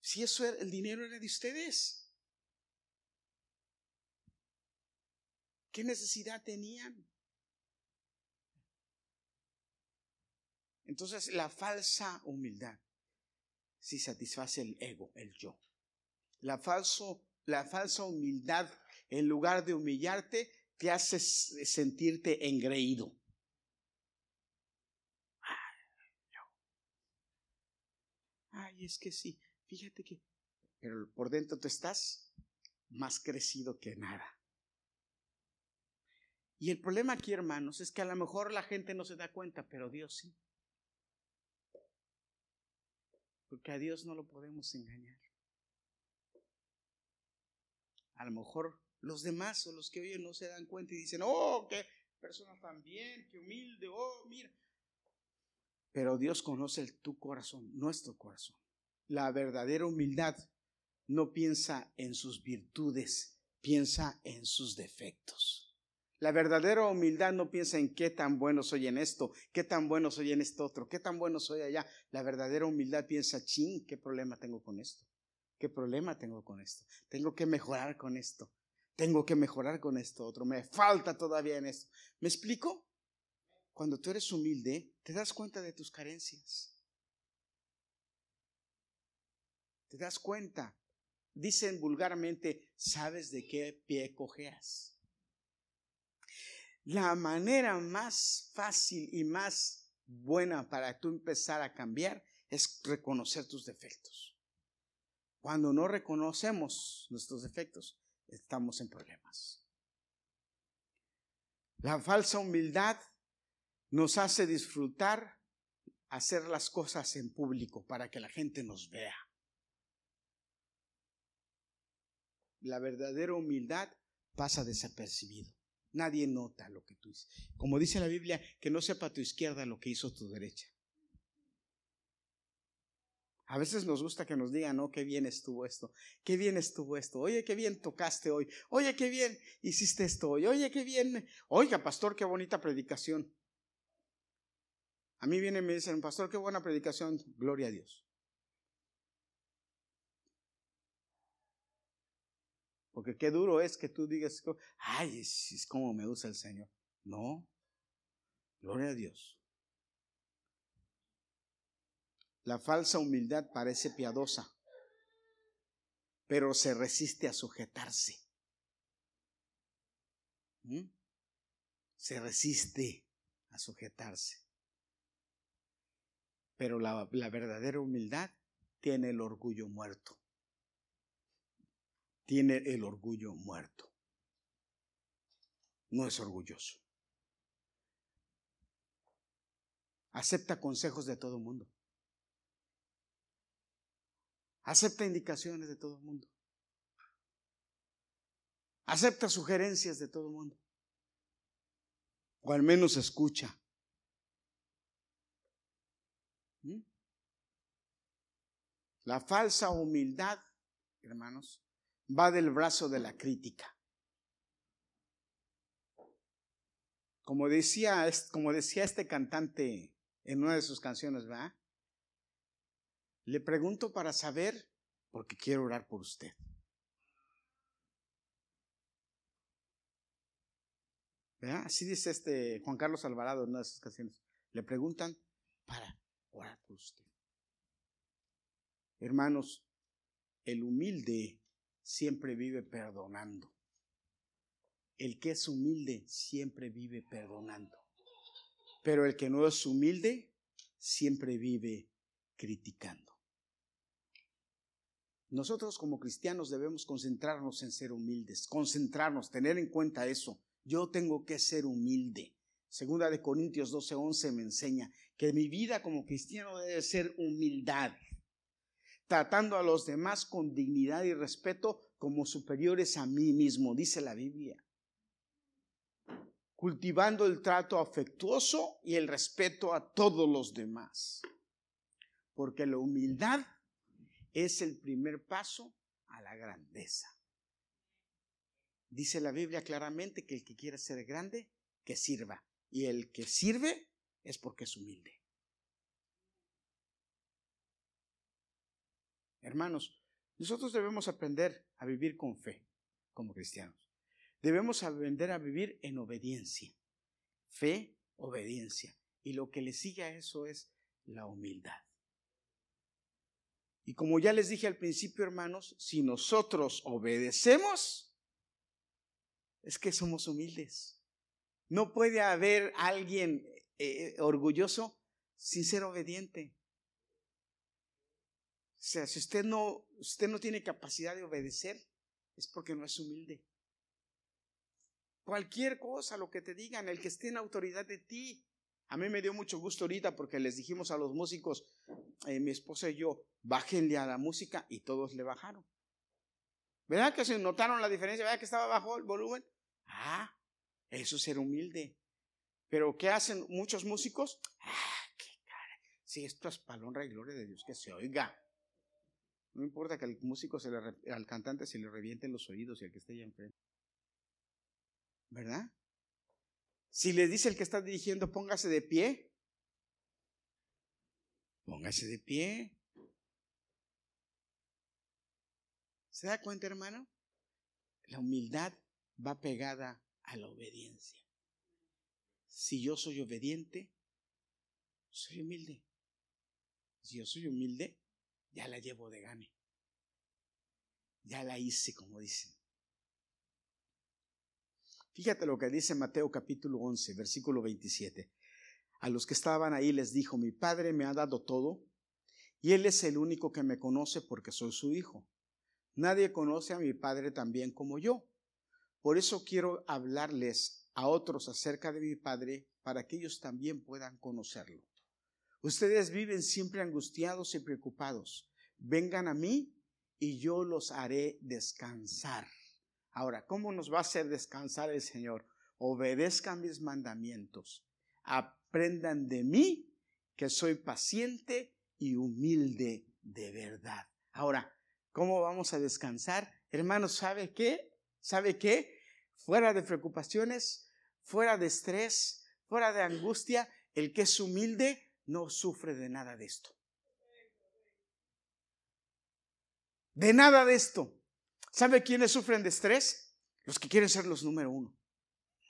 Si eso era, el dinero era de ustedes. ¿Qué necesidad tenían? Entonces la falsa humildad si satisface el ego, el yo. La, falso, la falsa humildad, en lugar de humillarte, te hace sentirte engreído. Ay, es que sí, fíjate que... Pero por dentro tú estás más crecido que nada. Y el problema aquí, hermanos, es que a lo mejor la gente no se da cuenta, pero Dios sí. Porque a Dios no lo podemos engañar. A lo mejor los demás o los que oyen no se dan cuenta y dicen, oh, qué persona tan bien, qué humilde, oh, mira. Pero Dios conoce el, tu corazón, nuestro corazón. La verdadera humildad no piensa en sus virtudes, piensa en sus defectos. La verdadera humildad no piensa en qué tan bueno soy en esto, qué tan bueno soy en esto otro, qué tan bueno soy allá. La verdadera humildad piensa, ching, ¿qué problema tengo con esto? ¿Qué problema tengo con esto? Tengo que mejorar con esto. Tengo que mejorar con esto otro. Me falta todavía en esto. ¿Me explico? Cuando tú eres humilde, te das cuenta de tus carencias. Te das cuenta. Dicen vulgarmente, sabes de qué pie cojeas. La manera más fácil y más buena para tú empezar a cambiar es reconocer tus defectos. Cuando no reconocemos nuestros defectos, estamos en problemas. La falsa humildad nos hace disfrutar hacer las cosas en público para que la gente nos vea. La verdadera humildad pasa desapercibido. Nadie nota lo que tú dices. Como dice la Biblia, que no sepa tu izquierda lo que hizo tu derecha. A veces nos gusta que nos digan, no, qué bien estuvo esto, qué bien estuvo esto, oye, qué bien tocaste hoy, oye, qué bien hiciste esto hoy, oye, qué bien, oiga, pastor, qué bonita predicación. A mí vienen y me dicen, pastor, qué buena predicación, gloria a Dios. Porque qué duro es que tú digas, ay, es como me usa el Señor. No, gloria a Dios. La falsa humildad parece piadosa, pero se resiste a sujetarse. ¿Mm? Se resiste a sujetarse. Pero la, verdadera humildad tiene el orgullo muerto. Tiene el orgullo muerto. No es orgulloso. Acepta consejos de todo el mundo. Acepta indicaciones de todo el mundo. Acepta sugerencias de todo el mundo. O al menos escucha. ¿Mm? La falsa humildad, hermanos, va del brazo de la crítica. Como decía, como decía este cantante en una de sus canciones, ¿verdad? Le pregunto para saber, porque quiero orar por usted. Así dice este Juan Carlos Alvarado en una de sus canciones. Le preguntan para orar por usted. Hermanos, el humilde siempre vive perdonando. El que es humilde siempre vive perdonando. Pero el que no es humilde siempre vive criticando. Nosotros como cristianos debemos concentrarnos en ser humildes, concentrarnos, tener en cuenta eso. Yo tengo que ser humilde. Segunda de Corintios 12:11 me enseña que mi vida como cristiano debe ser humildad, tratando a los demás con dignidad y respeto como superiores a mí mismo, dice la Biblia. Cultivando el trato afectuoso y el respeto a todos los demás. Porque la humildad es el primer paso a la grandeza. Dice la Biblia claramente que el que quiera ser grande, que sirva. Y el que sirve es porque es humilde. Hermanos, nosotros debemos aprender a vivir con fe como cristianos. Debemos aprender a vivir en obediencia. Fe, obediencia. Y lo que le sigue a eso es la humildad. Y como ya les dije al principio, hermanos, si nosotros obedecemos, es que somos humildes. No puede haber alguien eh, orgulloso sin ser obediente. O sea, si usted no, usted no tiene capacidad de obedecer, es porque no es humilde. Cualquier cosa, lo que te digan, el que esté en autoridad de ti, a mí me dio mucho gusto ahorita porque les dijimos a los músicos, eh, mi esposa y yo, bájenle a la música y todos le bajaron. ¿Verdad que se notaron la diferencia? ¿Verdad que estaba bajo el volumen? Ah, eso es ser humilde. Pero ¿qué hacen muchos músicos? Ah, qué cara. Si esto es para honra y gloria de Dios, que se oiga. No importa que al músico, se le, al cantante se le revienten los oídos y al que esté allá enfrente. ¿Verdad? Si le dice el que está dirigiendo, póngase de pie, póngase de pie. ¿Se da cuenta, hermano? La humildad va pegada a la obediencia. Si yo soy obediente, soy humilde. Si yo soy humilde, ya la llevo de gane. Ya la hice, como dicen. Fíjate lo que dice Mateo capítulo 11, versículo 27. A los que estaban ahí les dijo, mi Padre me ha dado todo y Él es el único que me conoce porque soy su hijo. Nadie conoce a mi Padre tan bien como yo. Por eso quiero hablarles a otros acerca de mi Padre para que ellos también puedan conocerlo. Ustedes viven siempre angustiados y preocupados. Vengan a mí y yo los haré descansar. Ahora, ¿cómo nos va a hacer descansar el Señor? Obedezcan mis mandamientos. Aprendan de mí que soy paciente y humilde de verdad. Ahora, ¿cómo vamos a descansar? Hermanos, ¿sabe qué? ¿Sabe qué? Fuera de preocupaciones, fuera de estrés, fuera de angustia, el que es humilde no sufre de nada de esto. De nada de esto. ¿Sabe quiénes sufren de estrés? Los que quieren ser los número uno.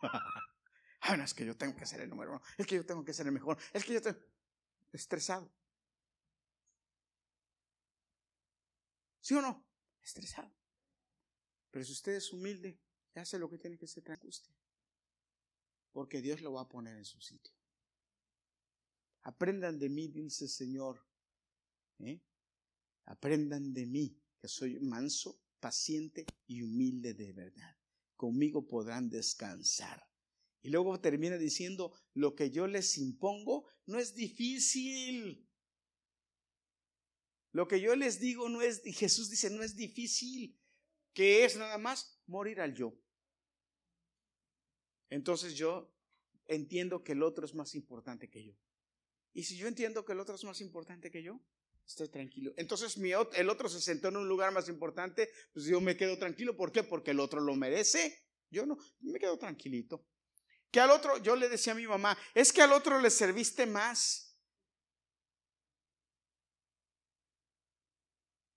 ah, no, es que yo tengo que ser el número uno. Es que yo tengo que ser el mejor. Es que yo estoy estresado. ¿Sí o no? Estresado. Pero si usted es humilde, hace lo que tiene que con angustia. Porque Dios lo va a poner en su sitio. Aprendan de mí, dice el Señor. ¿eh? Aprendan de mí, que soy manso, paciente y humilde de verdad. Conmigo podrán descansar. Y luego termina diciendo, lo que yo les impongo no es difícil. Lo que yo les digo no es, Jesús dice, no es difícil, que es nada más morir al yo. Entonces yo entiendo que el otro es más importante que yo. Y si yo entiendo que el otro es más importante que yo, estoy tranquilo. Entonces el otro se sentó en un lugar más importante, pues yo me quedo tranquilo. ¿Por qué? Porque el otro lo merece. Yo no, me quedo tranquilito. Que al otro, yo le decía a mi mamá, es que al otro le serviste más.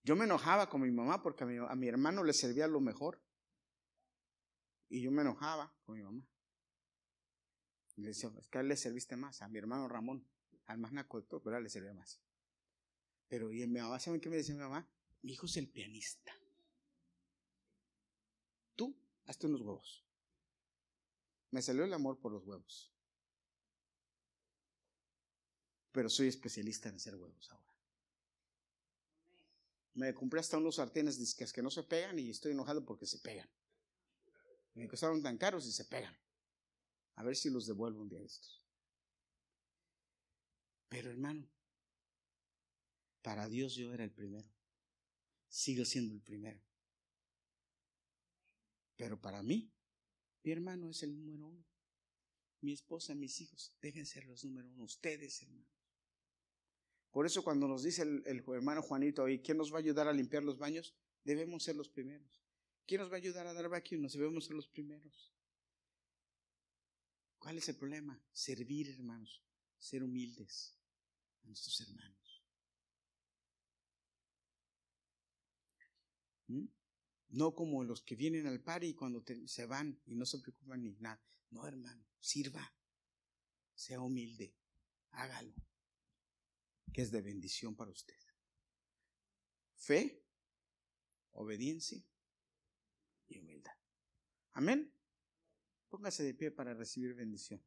Yo me enojaba con mi mamá porque a mi, hermano le servía lo mejor. Y yo me enojaba con mi mamá. Le decía, es que a él le serviste más, a mi hermano Ramón, al más naco pero a él le servía más. Pero y mi mamá, ¿saben qué me decía mi mamá? Mi hijo es el pianista. Tú, hazte unos huevos. Me salió el amor por los huevos. Pero soy especialista en hacer huevos ahora. Me compré hasta unos sartenes disques que no se pegan y estoy enojado porque se pegan. Me costaron tan caros y se pegan. A ver si los devuelvo un día de estos. Pero hermano, para Dios yo era el primero. Sigo siendo el primero. Pero para mí, mi hermano es el número uno. Mi esposa, mis hijos deben ser los número uno. Ustedes, hermano. Por eso cuando nos dice el, hermano Juanito hoy, ¿quién nos va a ayudar a limpiar los baños? Debemos ser los primeros. ¿Quién nos va a ayudar a dar vacuum? Nos debemos ser los primeros. ¿Cuál es el problema? Servir, hermanos. Ser humildes a nuestros hermanos. ¿Mm? No como los que vienen al par y cuando se van y no se preocupan ni nada. No, hermano, sirva. Sea humilde. Hágalo que es de bendición para usted. Fe, obediencia y humildad. Amén. Póngase de pie para recibir bendición.